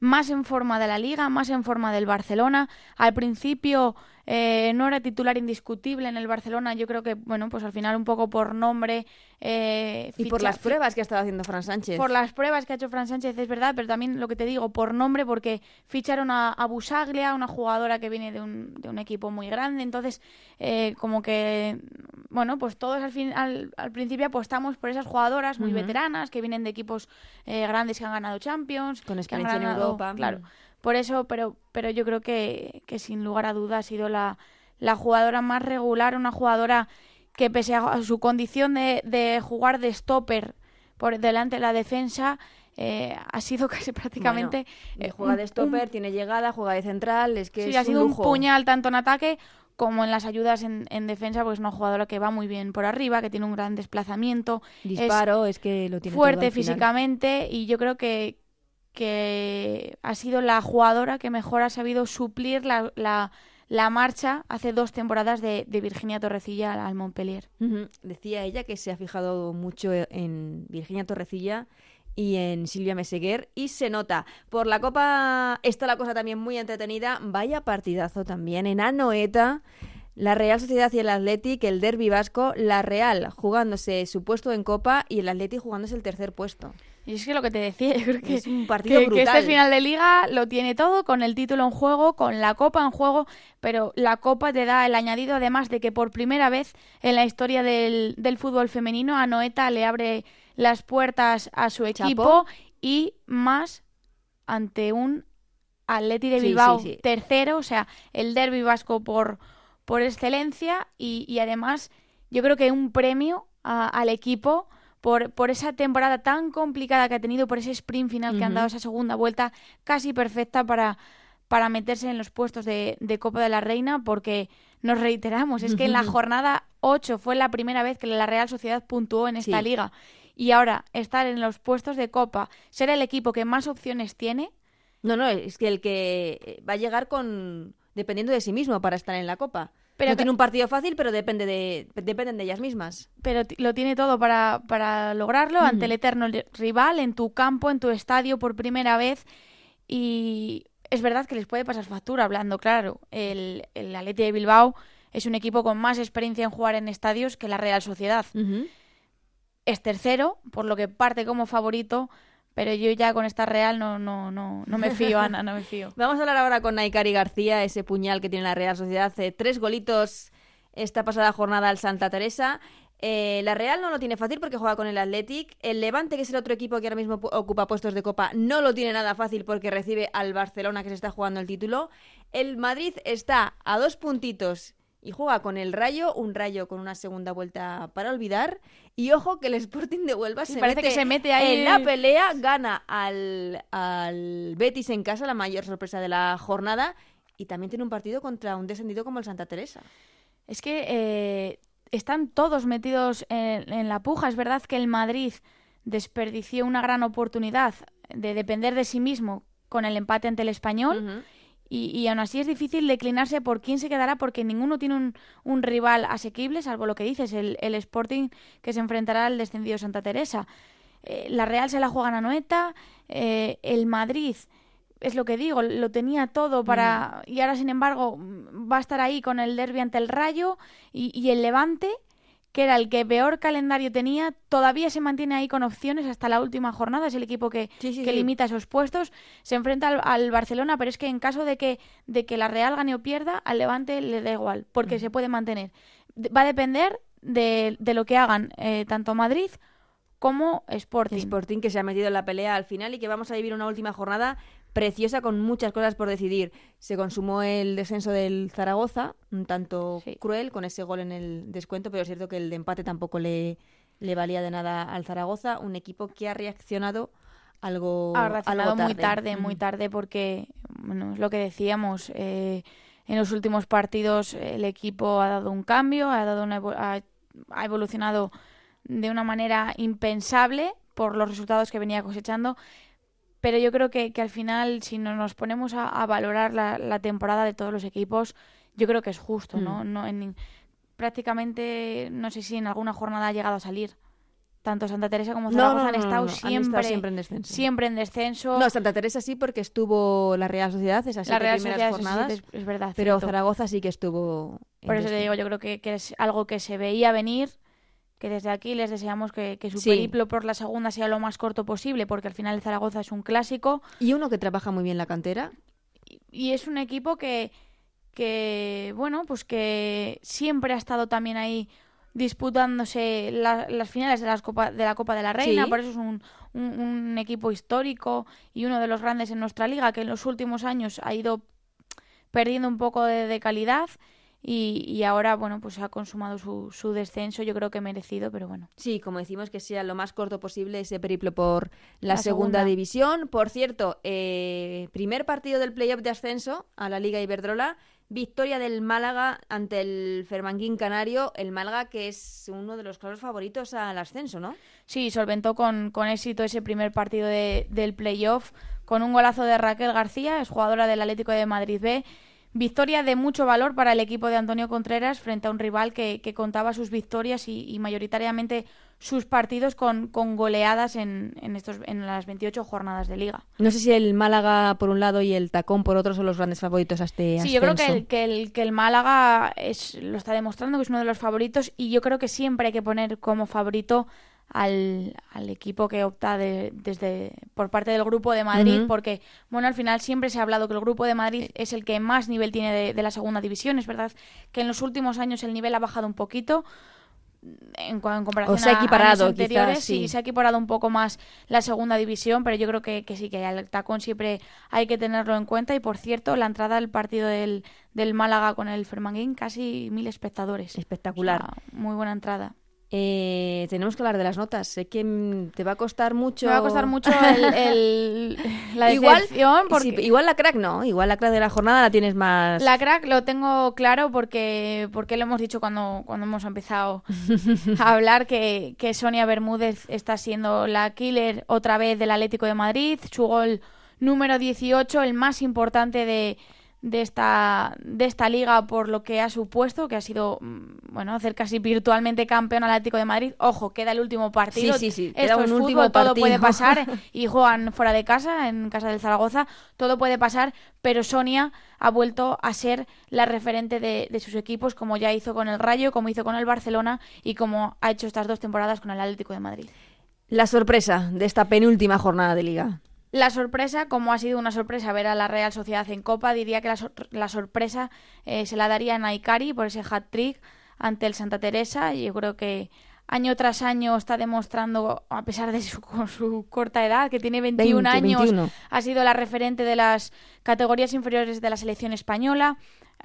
más en forma de la liga, más en forma del Barcelona. Al principio eh, no era titular indiscutible en el Barcelona, yo creo que, bueno, pues al final un poco por nombre. Eh, y por las pruebas que ha estado haciendo Fran Sánchez. Por las pruebas que ha hecho Fran Sánchez, es verdad, pero también lo que te digo, por nombre, porque ficharon a, Busaglia, una jugadora que viene de un, de un equipo muy grande, entonces, eh, como que, bueno, pues todos al, fin, al, principio apostamos por esas jugadoras muy veteranas, que vienen de equipos grandes que han ganado Champions. Con experiencia en Europa. Claro. Por eso, pero, pero yo creo que, que sin lugar a dudas ha sido la, la jugadora más regular, una jugadora que pese a su condición de, de jugar de stopper por delante de la defensa, eh, ha sido casi prácticamente... Eh, juega de stopper, tiene llegada, juega de central, es que sí, ha sido un puñal tanto en ataque como en las ayudas en, en, defensa, pues es una jugadora que va muy bien por arriba, que tiene un gran desplazamiento. Disparo, es, que lo tiene Fuerte físicamente y yo creo que, que ha sido la jugadora que mejor ha sabido suplir la, la, marcha hace dos temporadas de, Virginia Torrecilla al Montpellier. Decía ella que se ha fijado mucho en Virginia Torrecilla y en Silvia Meseguer y se nota. Por la Copa está la cosa también muy entretenida. Vaya partidazo también en Anoeta. La Real Sociedad y el Athletic, el derby vasco, la Real jugándose su puesto en Copa y el Athletic jugándose el tercer puesto. Y es que lo que te decía, yo creo que es un partido brutal. que este final de liga lo tiene todo, con el título en juego, con la copa en juego, pero la copa te da el añadido además de que por primera vez en la historia del, del fútbol femenino a Noeta le abre las puertas a su equipo y más ante un Atleti de Bilbao tercero, o sea, el derby vasco por, por excelencia y, y además yo creo que un premio al equipo por, por esa temporada tan complicada que ha tenido, por ese sprint final que han dado, esa segunda vuelta casi perfecta para, para meterse en los puestos de, de, Copa de la Reina, porque nos reiteramos, es que en la jornada 8 fue la primera vez que la Real Sociedad puntuó en esta liga. Y ahora estar en los puestos de Copa, ser el equipo que más opciones tiene. No, no, es que el que va a llegar con dependiendo de sí mismo para estar en la Copa. Pero no tiene un partido fácil, pero depende de, dependen de ellas mismas. Pero lo tiene todo para, para lograrlo ante el eterno rival, en tu campo, en tu estadio por primera vez. Y es verdad que les puede pasar factura, hablando claro. El, el Atleti de Bilbao es un equipo con más experiencia en jugar en estadios que la Real Sociedad. Es tercero, por lo que parte como favorito, pero yo ya con esta Real no, no, no, no me fío, Ana, no me fío. Vamos a hablar ahora con Naikari García, ese puñal que tiene la Real Sociedad. Hace tres golitos esta pasada jornada al Santa Teresa. Eh, la Real no lo tiene fácil porque juega con el Athletic. El Levante, que es el otro equipo que ahora mismo ocupa puestos de copa, no lo tiene nada fácil porque recibe al Barcelona que se está jugando el título. El Madrid está a dos puntitos y juega con el Rayo, un Rayo con una segunda vuelta para olvidar. Y ojo que el Sporting de Huelva se, mete, que se mete ahí en la pelea, gana al, al Betis en casa, la mayor sorpresa de la jornada, y también tiene un partido contra un descendido como el Santa Teresa. Es que eh, están todos metidos en, la puja. Es verdad que el Madrid desperdició una gran oportunidad de depender de sí mismo con el empate ante el español. Y, aún así es difícil declinarse por quién se quedará porque ninguno tiene un, rival asequible, salvo lo que dices, el, Sporting que se enfrentará al descendido Santa Teresa. Eh, la Real se la juega a Noeta, eh, el Madrid es lo que digo, lo tenía todo para... Y ahora, sin embargo, va a estar ahí con el derby ante el Rayo y el Levante que era el que peor calendario tenía, todavía se mantiene ahí con opciones hasta la última jornada, es el equipo que, que limita esos puestos, se enfrenta al, Barcelona, pero es que en caso de que, de que la Real gane o pierda, al Levante le da igual, porque se puede mantener. Va a depender de, de lo que hagan eh, tanto Madrid como Sporting. Sporting que se ha metido en la pelea al final y que vamos a vivir una última jornada preciosa con muchas cosas por decidir. Se consumó el descenso del Zaragoza, un tanto cruel con ese gol en el descuento, pero es cierto que el de empate tampoco le, le valía de nada al Zaragoza, un equipo que ha reaccionado algo, ha reaccionado muy tarde, muy tarde porque, bueno, es lo que decíamos, eh, en los últimos partidos el equipo ha dado un cambio, ha, dado una, ha evolucionado de una manera impensable por los resultados que venía cosechando pero yo creo que, que al final, si no nos ponemos a, valorar la, temporada de todos los equipos, yo creo que es justo, ¿no? Mm. no en, prácticamente, no sé si en alguna jornada ha llegado a salir. Tanto Santa Teresa como Zaragoza han, estado siempre, siempre en descenso. Siempre en descenso. No, Santa Teresa sí porque estuvo la Real Sociedad, esas la Real primeras jornadas. es, verdad. Pero Zaragoza sí que estuvo. Por eso te digo, yo creo que, que, es algo que se veía venir que desde aquí les deseamos que, su periplo por la segunda sea lo más corto posible, porque al final el Zaragoza es un clásico. Y uno que trabaja muy bien la cantera. Y, es un equipo que, que, bueno, pues que siempre ha estado también ahí disputándose las finales de, las Copa, de la Copa de la Reina, por eso es un, un, equipo histórico y uno de los grandes en nuestra liga, que en los últimos años ha ido perdiendo un poco de calidad y, ahora, bueno, pues ha consumado su, su, descenso, yo creo que merecido, pero bueno. Sí, como decimos, que sea lo más corto posible ese periplo por la, segunda. división. Por cierto, eh, primer partido del playoff de ascenso a la Liga Iberdrola, victoria del Málaga ante el Fermanguín Canario, el Málaga que es uno de los claros favoritos al ascenso, ¿no? Sí, solventó con, con éxito ese primer partido de, del playoff con un golazo de Raquel García, es jugadora del Atlético de Madrid B Victoria de mucho valor para el equipo de Antonio Contreras frente a un rival que, contaba sus victorias y, mayoritariamente sus partidos con, con goleadas en, en, estos, en las 28 jornadas de liga. No sé si el Málaga por un lado y el Tacón por otro son los grandes favoritos a este Sí, yo creo que el, que el, que el Málaga es, lo está demostrando que es uno de los favoritos y yo creo que siempre hay que poner como favorito al, al equipo que opta desde por parte del grupo de Madrid, porque bueno, al final siempre se ha hablado que el grupo de Madrid es el que más nivel tiene de, la segunda división. Es verdad que en los últimos años el nivel ha bajado un poquito en, comparación se ha equiparado, a anteriores, sí. se ha equiparado un poco más la segunda división, pero yo creo que, que sí, que el tacón siempre hay que tenerlo en cuenta. Y por cierto, la entrada al partido del, del Málaga con el Fermanguín, casi mil espectadores. Espectacular. muy buena entrada. Eh, tenemos que hablar de las notas. Sé que mm, te va a costar mucho. Me va a costar mucho el, la igual, igual la crack no, igual la crack de la jornada la tienes más. La crack lo tengo claro porque, porque lo hemos dicho cuando, cuando hemos empezado a hablar que, que Sonia Bermúdez está siendo la killer otra vez del Atlético de Madrid. Su gol número 18, el más importante de, de esta, de esta liga por lo que ha supuesto, que ha sido, mm, bueno, hacer casi virtualmente campeón Atlético de Madrid. Ojo, queda el último partido. Sí, sí, sí. Esto es fútbol, todo partido. puede pasar y juegan fuera de casa, en casa del Zaragoza, todo puede pasar, pero Sonia ha vuelto a ser la referente de, de sus equipos, como ya hizo con el Rayo, como hizo con el Barcelona y como ha hecho estas dos temporadas con el Atlético de Madrid. La sorpresa de esta penúltima jornada de liga. La sorpresa, como ha sido una sorpresa ver a la Real Sociedad en Copa, diría que la, sor- la sorpresa eh, se la daría a Naikari por ese hat-trick ante el Santa Teresa. Y yo creo que año tras año está demostrando, a pesar de su, su corta edad, que tiene 21 20, años, 21. ha sido la referente de las categorías inferiores de la selección española,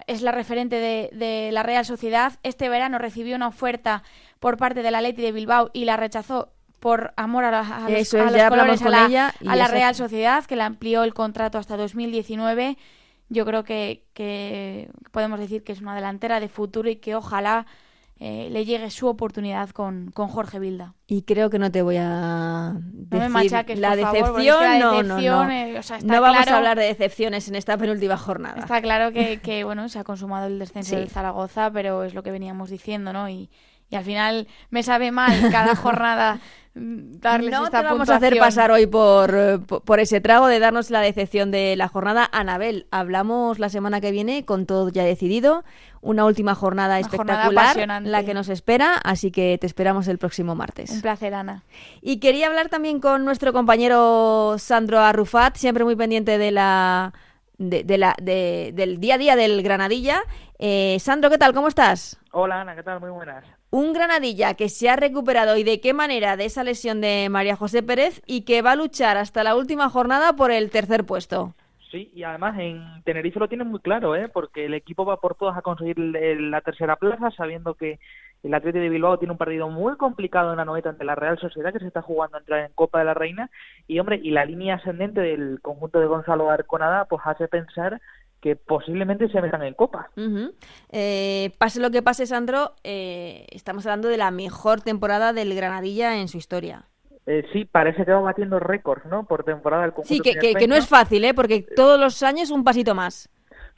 es la referente de, de la Real Sociedad. Este verano recibió una oferta por parte del Atleti de Bilbao y la rechazó por amor a, la- a los, Eso a es, los ya colores, a con la, ella a la Real Sociedad, que le amplió el contrato hasta 2019. Yo creo que, que podemos decir que es una delantera de futuro y que ojalá eh, le llegue su oportunidad con, con Jorge Vilda. Y creo que no te voy a No decir me machaques, la por favor, decepción. es que la no, decepción, no, no. eh, o sea, no vamos claro- a hablar de decepciones en esta penúltima jornada. Está claro que, que, bueno, se ha consumado el descenso Sí. del Zaragoza, pero es lo que veníamos diciendo, ¿no? Y, y al final me sabe mal cada jornada darles no esta te vamos a hacer pasar hoy por, po- por ese trago de darnos la decepción de la jornada. Anabel, hablamos la semana que viene con todo ya decidido. Una última jornada Una espectacular, la que nos espera, así que te esperamos el próximo martes. Un placer, Ana. Y quería hablar también con nuestro compañero Sandro Arrufat, siempre muy pendiente de la, de, de la, de- del día a día del Granadilla. Eh, Sandro, ¿qué tal? ¿Cómo estás? Hola Ana, ¿qué tal? Muy buenas. Un Granadilla que se ha recuperado y de qué manera de esa lesión de María José Pérez y que va a luchar hasta la última jornada por el tercer puesto. Sí, y además en Tenerife lo tienen muy claro, ¿eh? porque el equipo va por todas a conseguir la tercera plaza, sabiendo que el Atlético de Bilbao tiene un partido muy complicado en la noveta ante la Real Sociedad, que se está jugando a entrar en Copa de la Reina, y hombre, y la línea ascendente del conjunto de Gonzalo Arconada, pues hace pensar que posiblemente se metan en Copa. Eh, pase lo que pase, Sandro, eh, estamos hablando de la mejor temporada del Granadilla en su historia. Eh, sí, parece que va batiendo récords, ¿no? Por temporada el conjunto Sí, que, que- que no es fácil, ¿eh? porque todos los años un pasito más.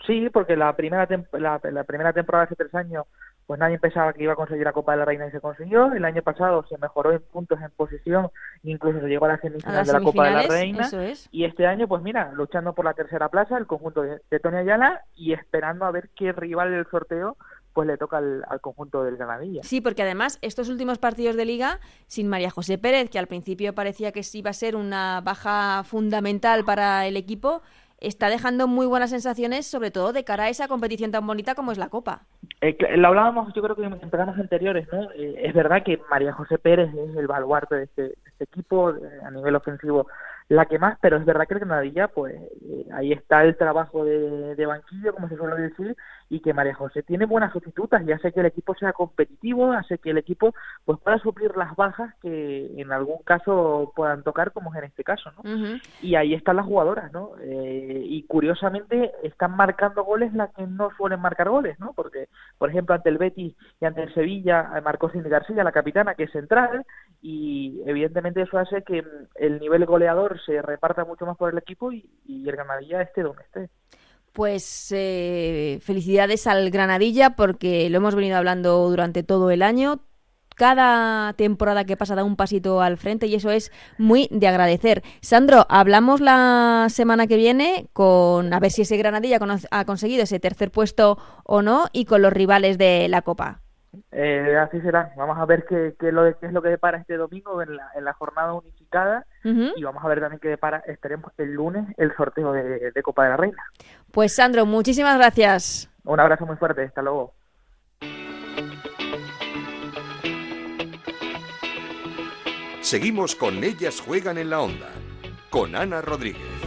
Sí, porque la primera la, la primera temporada hace tres años, pues nadie pensaba que iba a conseguir la Copa de la Reina y se consiguió. El año pasado se mejoró en puntos, en posición, incluso se llegó a la semifinal de la Copa de la Reina. es. Y este año, pues mira, luchando por la tercera plaza, el conjunto de, de Tony Ayala y esperando a ver qué rival del sorteo pues le toca al, al conjunto del Granadilla. Sí, porque además estos últimos partidos de liga, sin María José Pérez, que al principio parecía que sí iba a ser una baja fundamental para el equipo, está dejando muy buenas sensaciones, sobre todo de cara a esa competición tan bonita como es la Copa. Eh, lo hablábamos yo creo que en programas anteriores, ¿no? Eh, es verdad que María José Pérez es el baluarte de este, de este equipo, eh, a nivel ofensivo la que más, pero es verdad que el Granadilla, pues eh, ahí está el trabajo de, de banquillo, como se suele decir, y que María José tiene buenas sustitutas y hace que el equipo sea competitivo, hace que el equipo pues pueda suplir las bajas que en algún caso puedan tocar, como es en este caso, ¿no? Y ahí están las jugadoras, ¿no? Eh, y curiosamente están marcando goles las que no suelen marcar goles, ¿no? Porque, por ejemplo, ante el Betis y ante el Sevilla eh, marcó Cindy García, la capitana, que es central, y evidentemente eso hace que mm, el nivel goleador se reparta mucho más por el equipo y, el Granadilla esté donde esté. Pues eh, felicidades al Granadilla porque lo hemos venido hablando durante todo el año. Cada temporada que pasa da un pasito al frente y eso es muy de agradecer. Sandro, hablamos la semana que viene con a ver si ese Granadilla ha conseguido ese tercer puesto o no y con los rivales de la Copa. Eh, así será. Vamos a ver qué, qué, lo, qué es lo que depara este domingo en la, en la jornada unificada y vamos a ver también qué depara, esperemos el lunes, el sorteo de, de Copa de la Reina. Pues Sandro, muchísimas gracias. Un abrazo muy fuerte, hasta luego. Seguimos con Ellas Juegan en la Onda, con Ana Rodríguez.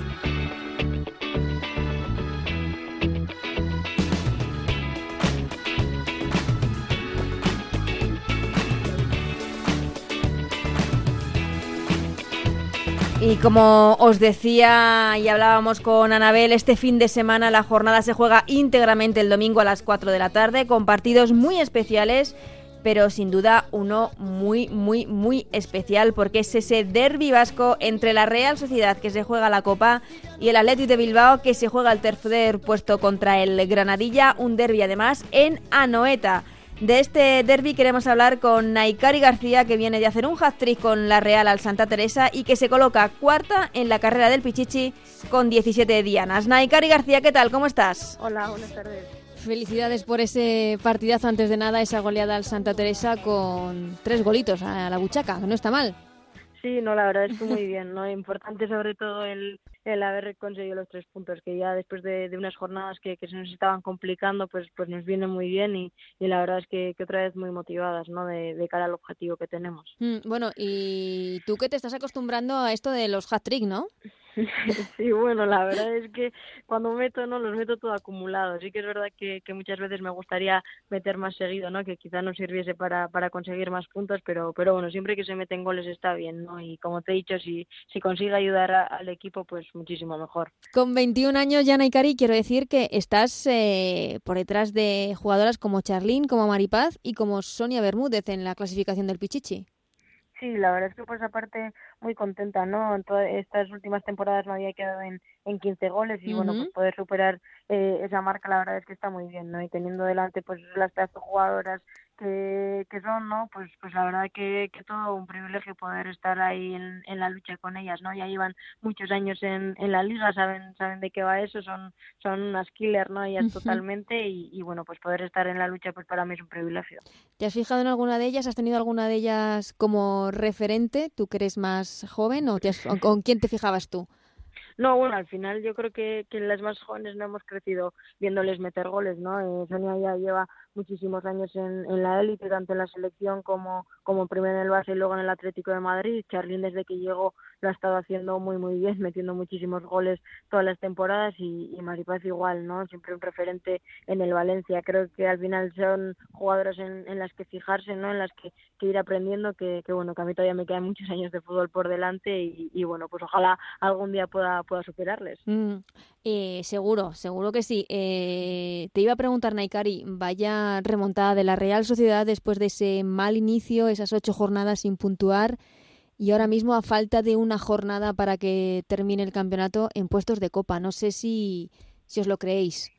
Y como os decía y hablábamos con Anabel, este fin de semana la jornada se juega íntegramente el domingo a las 4 de la tarde con partidos muy especiales pero sin duda uno muy, muy, muy especial porque es ese derbi vasco entre la Real Sociedad que se juega la Copa y el Athletic de Bilbao que se juega el tercer puesto contra el Granadilla, un derbi además en Anoeta. De este derby queremos hablar con Naikari García, que viene de hacer un hat-trick con la Real al Santa Teresa y que se coloca cuarta en la carrera del Pichichi con 17 dianas. Naikari García, ¿qué tal? ¿Cómo estás? Hola, buenas tardes. Felicidades por ese partidazo antes de nada, esa goleada al Santa Teresa con tres golitos a la buchaca, no está mal. Sí, no, la verdad es que muy bien, ¿no? Importante sobre todo el, el haber conseguido los tres puntos, que ya después de, unas jornadas que, se nos estaban complicando, pues pues nos viene muy bien y, y la verdad es que, otra vez muy motivadas, ¿no? De, de cara al objetivo que tenemos. Mm, bueno, y tú que te estás acostumbrando a esto de los hat-trick, ¿no? Sí, bueno, la verdad es que cuando meto, no, los meto todo acumulado. Sí que es verdad que, muchas veces me gustaría meter más seguido, ¿no? Que quizá no sirviese para, conseguir más puntos, pero, pero bueno, siempre que se meten goles está bien, ¿no? Y como te he dicho, si, si consigue ayudar al equipo, pues muchísimo mejor. Con 21 años, Yana Cari, quiero decir que estás eh, por detrás de jugadoras como Charlín, como Maripaz y como Sonia Bermúdez en la clasificación del Pichichi. Sí, la verdad es que por esa parte muy contenta, ¿no? En todas estas últimas temporadas no había quedado en, en 15 goles y bueno, pues poder superar eh, esa marca la verdad es que está muy bien, ¿no? Y teniendo delante pues las pedazos jugadoras que, que son, ¿no? Pues, pues la verdad que, que todo un privilegio poder estar ahí en, en la lucha con ellas, ¿no? Ya llevan muchos años en, en la liga, saben saben de qué va eso, son son unas killer, ¿no? Ellas totalmente y, y, bueno, pues poder estar en la lucha pues para mí es un privilegio. ¿Te has fijado en alguna de ellas? ¿Has tenido alguna de ellas como referente? ¿Tú que eres más joven o, te con quién te fijabas tú? No, bueno, al final yo creo que, que las más jóvenes no hemos crecido viéndoles meter goles, ¿no? Eh, Sonia ya lleva muchísimos años en, en la élite, tanto en la selección como, como primero en el Barça y luego en el Atlético de Madrid. Charlín desde que llegó lo ha estado haciendo muy muy bien, metiendo muchísimos goles todas las temporadas y, y Maripaz igual, ¿no? Siempre un referente en el Valencia. Creo que al final son jugadoras en, en las que fijarse, ¿no? En las que, que ir aprendiendo, que, que, bueno, que a mí todavía me quedan muchos años de fútbol por delante y, y bueno, pues ojalá algún día pueda, pueda superarles. Mm, eh, seguro, seguro que sí. Eh, te iba a preguntar, Naikari, vaya remontada de la Real Sociedad después de ese mal inicio, esas ocho jornadas sin puntuar y ahora mismo a falta de una jornada para que termine el campeonato en puestos de copa. No sé si, si os lo creéis.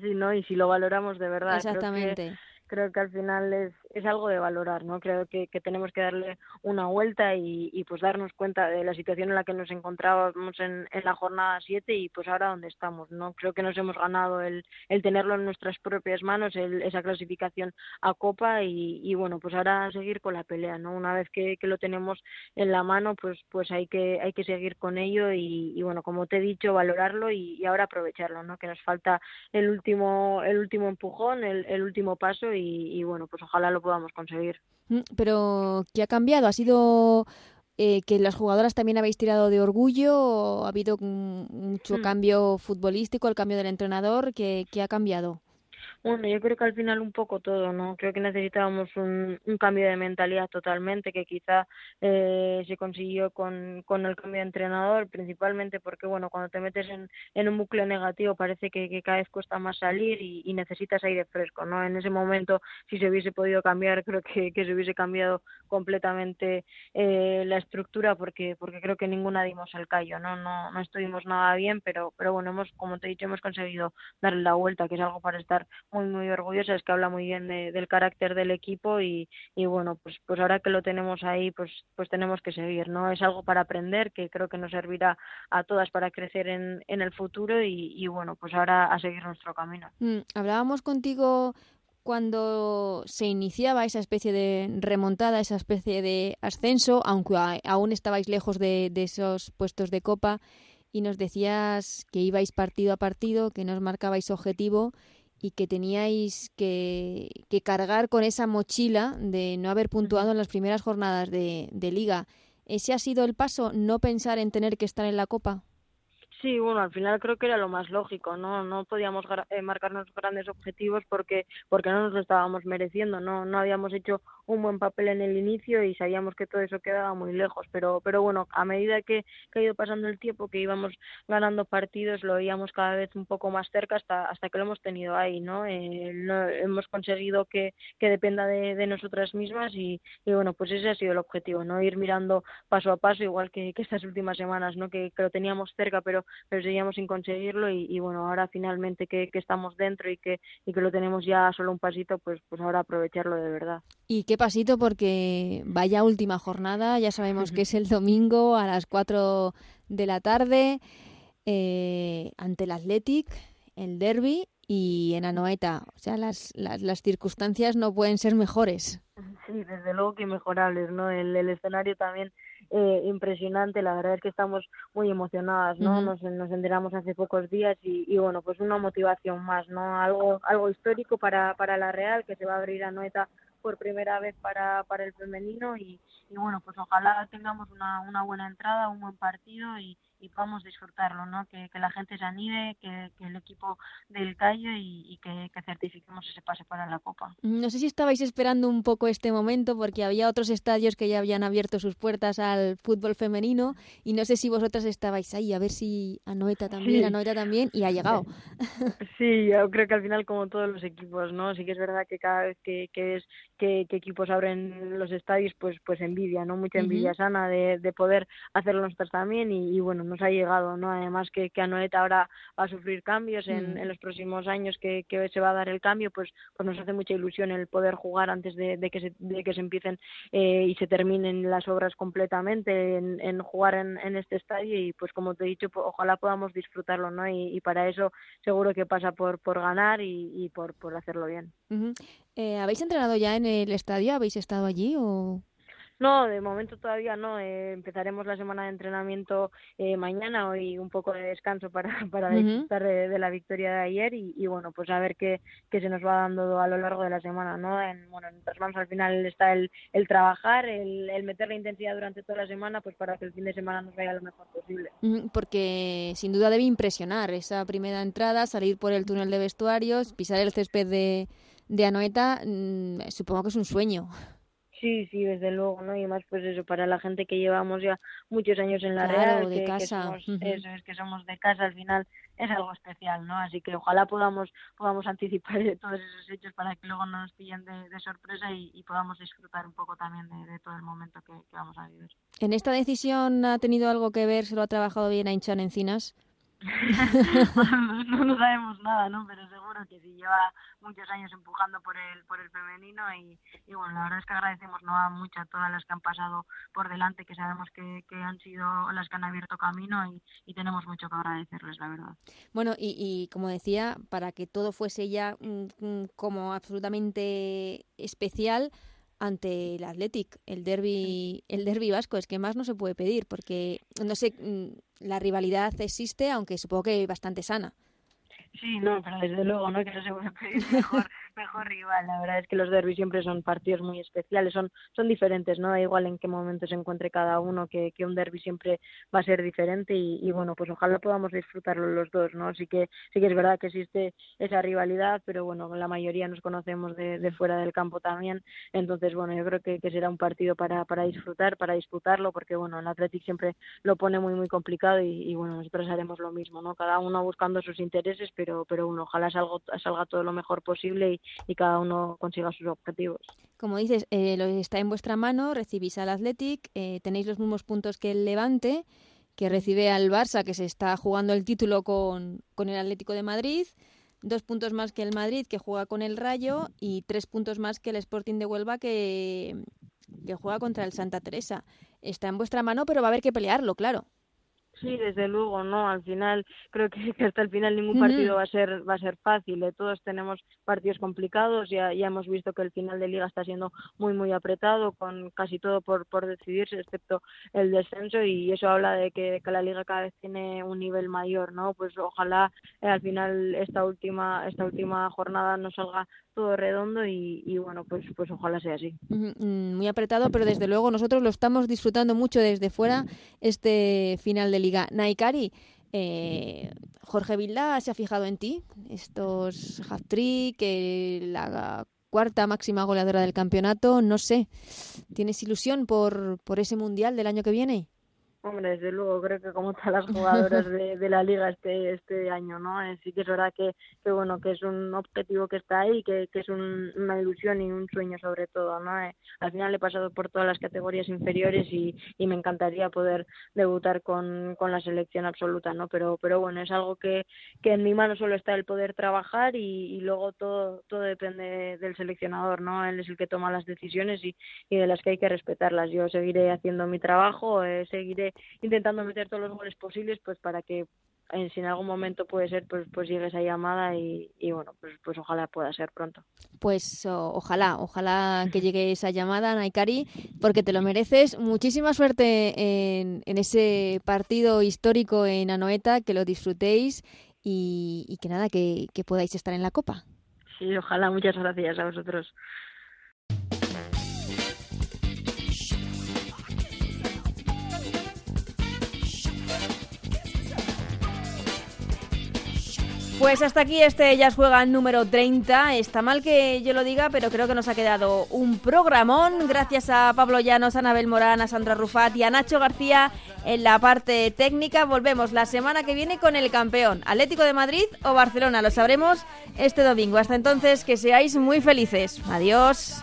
Sí, no, y si lo valoramos de verdad. Exactamente creo que al final es, es algo de valorar, ¿no? Creo que, que tenemos que darle una vuelta y, y, pues darnos cuenta de la situación en la que nos encontrábamos en, en la jornada 7 y pues ahora dónde estamos, ¿no? Creo que nos hemos ganado el, tenerlo en nuestras propias manos, el, esa clasificación a Copa y, y, bueno, pues ahora seguir con la pelea, ¿no? Una vez que, que lo tenemos en la mano, pues pues hay que hay que seguir con ello y, y bueno, como te he dicho, valorarlo y, y, ahora aprovecharlo, ¿no? Que nos falta el último el último empujón, el, el último paso y, bueno, pues ojalá lo podamos conseguir. Mm, pero, ¿qué ha cambiado? ¿Ha sido eh, que las jugadoras también habéis tirado de orgullo? ¿O ¿Ha habido mucho hmm. cambio futbolístico, el cambio del entrenador? ¿Qué, qué ha cambiado? Bueno, yo creo que al final un poco todo, ¿no? Creo que necesitábamos un, cambio de mentalidad totalmente, que quizá eh, se consiguió con, con el cambio de entrenador, principalmente porque, bueno, cuando te metes en, un bucle negativo parece que, cada vez cuesta más salir y, y, necesitas aire fresco, ¿no? En ese momento, si se hubiese podido cambiar, creo que, que se hubiese cambiado completamente eh, la estructura porque porque creo que ninguna dimos el callo, ¿no? No, no estuvimos nada bien, pero, pero bueno, hemos, como te he dicho, hemos conseguido darle la vuelta, que es algo para estar muy muy orgullosa, es que habla muy bien de, del carácter del equipo y, y bueno, pues pues ahora que lo tenemos ahí, pues pues tenemos que seguir, ¿no? Es algo para aprender que creo que nos servirá a todas para crecer en, en el futuro y, y bueno, pues ahora a seguir nuestro camino. Mm, hablábamos contigo cuando se iniciaba esa especie de remontada, esa especie de ascenso, aunque aún estabais lejos de, de esos puestos de copa, y nos decías que ibais partido a partido, que nos marcabais objetivo y que teníais que, que, cargar con esa mochila de no haber puntuado en las primeras jornadas de, de liga. ¿Ese ha sido el paso? ¿No pensar en tener que estar en la Copa? Sí, bueno, al final creo que era lo más lógico, ¿no? No podíamos eh, marcarnos grandes objetivos porque porque no nos lo estábamos mereciendo, no no habíamos hecho un buen papel en el inicio y sabíamos que todo eso quedaba muy lejos, pero pero bueno, a medida que, que ha ido pasando el tiempo, que íbamos ganando partidos, lo veíamos cada vez un poco más cerca hasta hasta que lo hemos tenido ahí, ¿no? Eh, hemos conseguido que, que dependa de, de nosotras mismas y, bueno, pues ese ha sido el objetivo, ¿no? Ir mirando paso a paso, igual que, que estas últimas semanas, ¿no? Que lo teníamos cerca, pero pero seguíamos sin conseguirlo y, bueno, ahora finalmente que, estamos dentro y que, y que lo tenemos ya solo un pasito, pues, pues ahora aprovecharlo de verdad. Y qué pasito porque vaya última jornada, ya sabemos que es el domingo a las 4 de la tarde eh, ante el Athletic, el derby y en Anoeta. O sea, las, las, las, circunstancias no pueden ser mejores. Sí, desde luego que mejorables, ¿no? El, el escenario también eh, impresionante. La verdad es que estamos muy emocionadas, ¿no? nos, nos enteramos hace pocos días y, y, bueno, pues una motivación más, ¿no? Algo, algo histórico para, para la Real, que se va a abrir a Noeta por primera vez para, para el femenino y, y bueno, pues ojalá tengamos una, una buena entrada, un buen partido y, y podamos disfrutarlo, ¿no? Que, que la gente se anime, que, que el equipo del Calle y, y que, que, certifiquemos ese pase para la Copa. No sé si estabais esperando un poco este momento porque había otros estadios que ya habían abierto sus puertas al fútbol femenino y no sé si vosotras estabais ahí a ver si Anoeta también, sí. Anoeta también y ha llegado. Sí, yo creo que al final como todos los equipos, ¿no? Sí que es verdad que cada vez que, que es que, que equipos abren los estadios, pues pues envidia, ¿no? Mucha envidia uh -huh. sana de, de poder hacerlo nosotros también y, y bueno, nos ha llegado, ¿no? Además que, que Anoeta ahora va a sufrir cambios en, mm. en los próximos años que, que, se va a dar el cambio, pues, pues nos hace mucha ilusión el poder jugar antes de, de que, se, de que se empiecen eh, y se terminen las obras completamente en, en jugar en, en, este estadio y pues como te he dicho, pues, ojalá podamos disfrutarlo, ¿no? Y, y, para eso seguro que pasa por, por ganar y, y por, por hacerlo bien. Uh -huh. eh, ¿Habéis entrenado ya en el estadio? ¿Habéis estado allí o...? No, de momento todavía no. Eh, empezaremos la semana de entrenamiento eh, mañana, hoy un poco de descanso para, para uh -huh. disfrutar de, de, la victoria de ayer y, y, bueno, pues a ver qué, qué se nos va dando a lo largo de la semana, ¿no? En, bueno, en nuestras manos al final está el, el trabajar, el, el meter la intensidad durante toda la semana, pues para que el fin de semana nos vaya lo mejor posible. Uh -huh, porque sin duda debe impresionar esa primera entrada, salir por el túnel de vestuarios, pisar el césped de, de Anoeta, mmm, supongo que es un sueño. Sí, sí, desde luego, ¿no? Y más pues eso, para la gente que llevamos ya muchos años en la claro, Real, de que, casa. que somos, uh -huh. eso es que somos de casa, al final es algo especial, ¿no? Así que ojalá podamos podamos anticipar todos esos hechos para que luego no nos pillen de, de sorpresa y, y, podamos disfrutar un poco también de, de todo el momento que, que, vamos a vivir. ¿En esta decisión ha tenido algo que ver, se lo ha trabajado bien Ainchan Encinas? no, no sabemos nada, ¿no? Pero seguro que sí lleva muchos años empujando por el por el femenino y, y bueno, la verdad es que agradecemos no a muchas todas las que han pasado por delante, que sabemos que, que han sido las que han abierto camino y, y tenemos mucho que agradecerles, la verdad. Bueno, y, y como decía, para que todo fuese ya mm, como absolutamente especial, ante el Athletic, el derby, el derby vasco, es que más no se puede pedir, porque no sé, mm, la rivalidad existe, aunque supongo que bastante sana. Sí, no, pero desde luego, ¿no? Que no se puede pedir mejor, mejor rival. La verdad es que los derbis siempre son partidos muy especiales, son, son diferentes, ¿no? Da igual en qué momento se encuentre cada uno, que, que un derby siempre va a ser diferente y, bueno, pues ojalá podamos disfrutarlo los dos, ¿no? Sí que, sí que es verdad que existe esa rivalidad, pero bueno, la mayoría nos conocemos de, de fuera del campo también, entonces bueno, yo creo que, que será un partido para, para disfrutar, para disputarlo, porque bueno, el Athletic siempre lo pone muy, muy complicado y, y bueno, nosotros haremos lo mismo, ¿no? Cada uno buscando sus intereses, pero, pero bueno, ojalá salga, salga todo lo mejor posible y, y cada uno consiga sus objetivos. Como dices, eh, está en vuestra mano, recibís al Athletic, eh, tenéis los mismos puntos que el Levante, que recibe al Barça, que se está jugando el título con, con el Atlético de Madrid, dos puntos más que el Madrid, que juega con el Rayo, y tres puntos más que el Sporting de Huelva, que, que juega contra el Santa Teresa. Está en vuestra mano, pero va a haber que pelearlo, claro. Sí, desde luego, no. Al final creo que, que hasta el final ningún partido uh -huh. va a ser va a ser fácil. ¿eh? Todos tenemos partidos complicados. Ya ya hemos visto que el final de liga está siendo muy muy apretado, con casi todo por por decidirse, excepto el descenso y eso habla de que, que la liga cada vez tiene un nivel mayor, ¿no? Pues ojalá eh, al final esta última esta última jornada nos salga todo redondo y, y, bueno, pues, pues ojalá sea así. Muy apretado, pero desde luego nosotros lo estamos disfrutando mucho desde fuera este final de liga. Naikari, Eh, Jorge Vilda se ha fijado en ti, estos hat-trick, la cuarta máxima goleadora del campeonato, no sé, ¿tienes ilusión por, por ese mundial del año que viene? Hombre, desde luego, creo que como todas las jugadoras de, la liga este este año, ¿no? Eh, sí que es verdad que, que bueno, que es un objetivo que está ahí, que, que es una ilusión y un sueño sobre todo, ¿no? Eh, al final he pasado por todas las categorías inferiores y, y me encantaría poder debutar con, la selección absoluta, ¿no? Pero, pero bueno, es algo que, en mi mano solo está el poder trabajar y, luego todo, todo depende del seleccionador, ¿no? Él es el que toma las decisiones y, y de las que hay que respetarlas. Yo seguiré haciendo mi trabajo, eh, seguiré intentando meter todos los goles posibles pues para que en, si en algún momento puede ser pues pues llegue esa llamada y, y bueno pues pues ojalá pueda ser pronto. Pues ojalá ojalá que llegue esa llamada Naikari porque te lo mereces. Muchísima suerte en, en ese partido histórico en Anoeta que lo disfrutéis y, y que nada que, que podáis estar en la copa. Sí ojalá. Muchas gracias a vosotros Pues hasta aquí este Ellas Juegan número 30. Está mal que yo lo diga, pero creo que nos ha quedado un programón. Gracias a Pablo Llanos, a Anabel Morán, a Sandra Rufat y a Nacho García en la parte técnica. Volvemos la semana que viene con el campeón, Atlético de Madrid o Barcelona. Lo sabremos este domingo. Hasta entonces, que seáis muy felices. Adiós.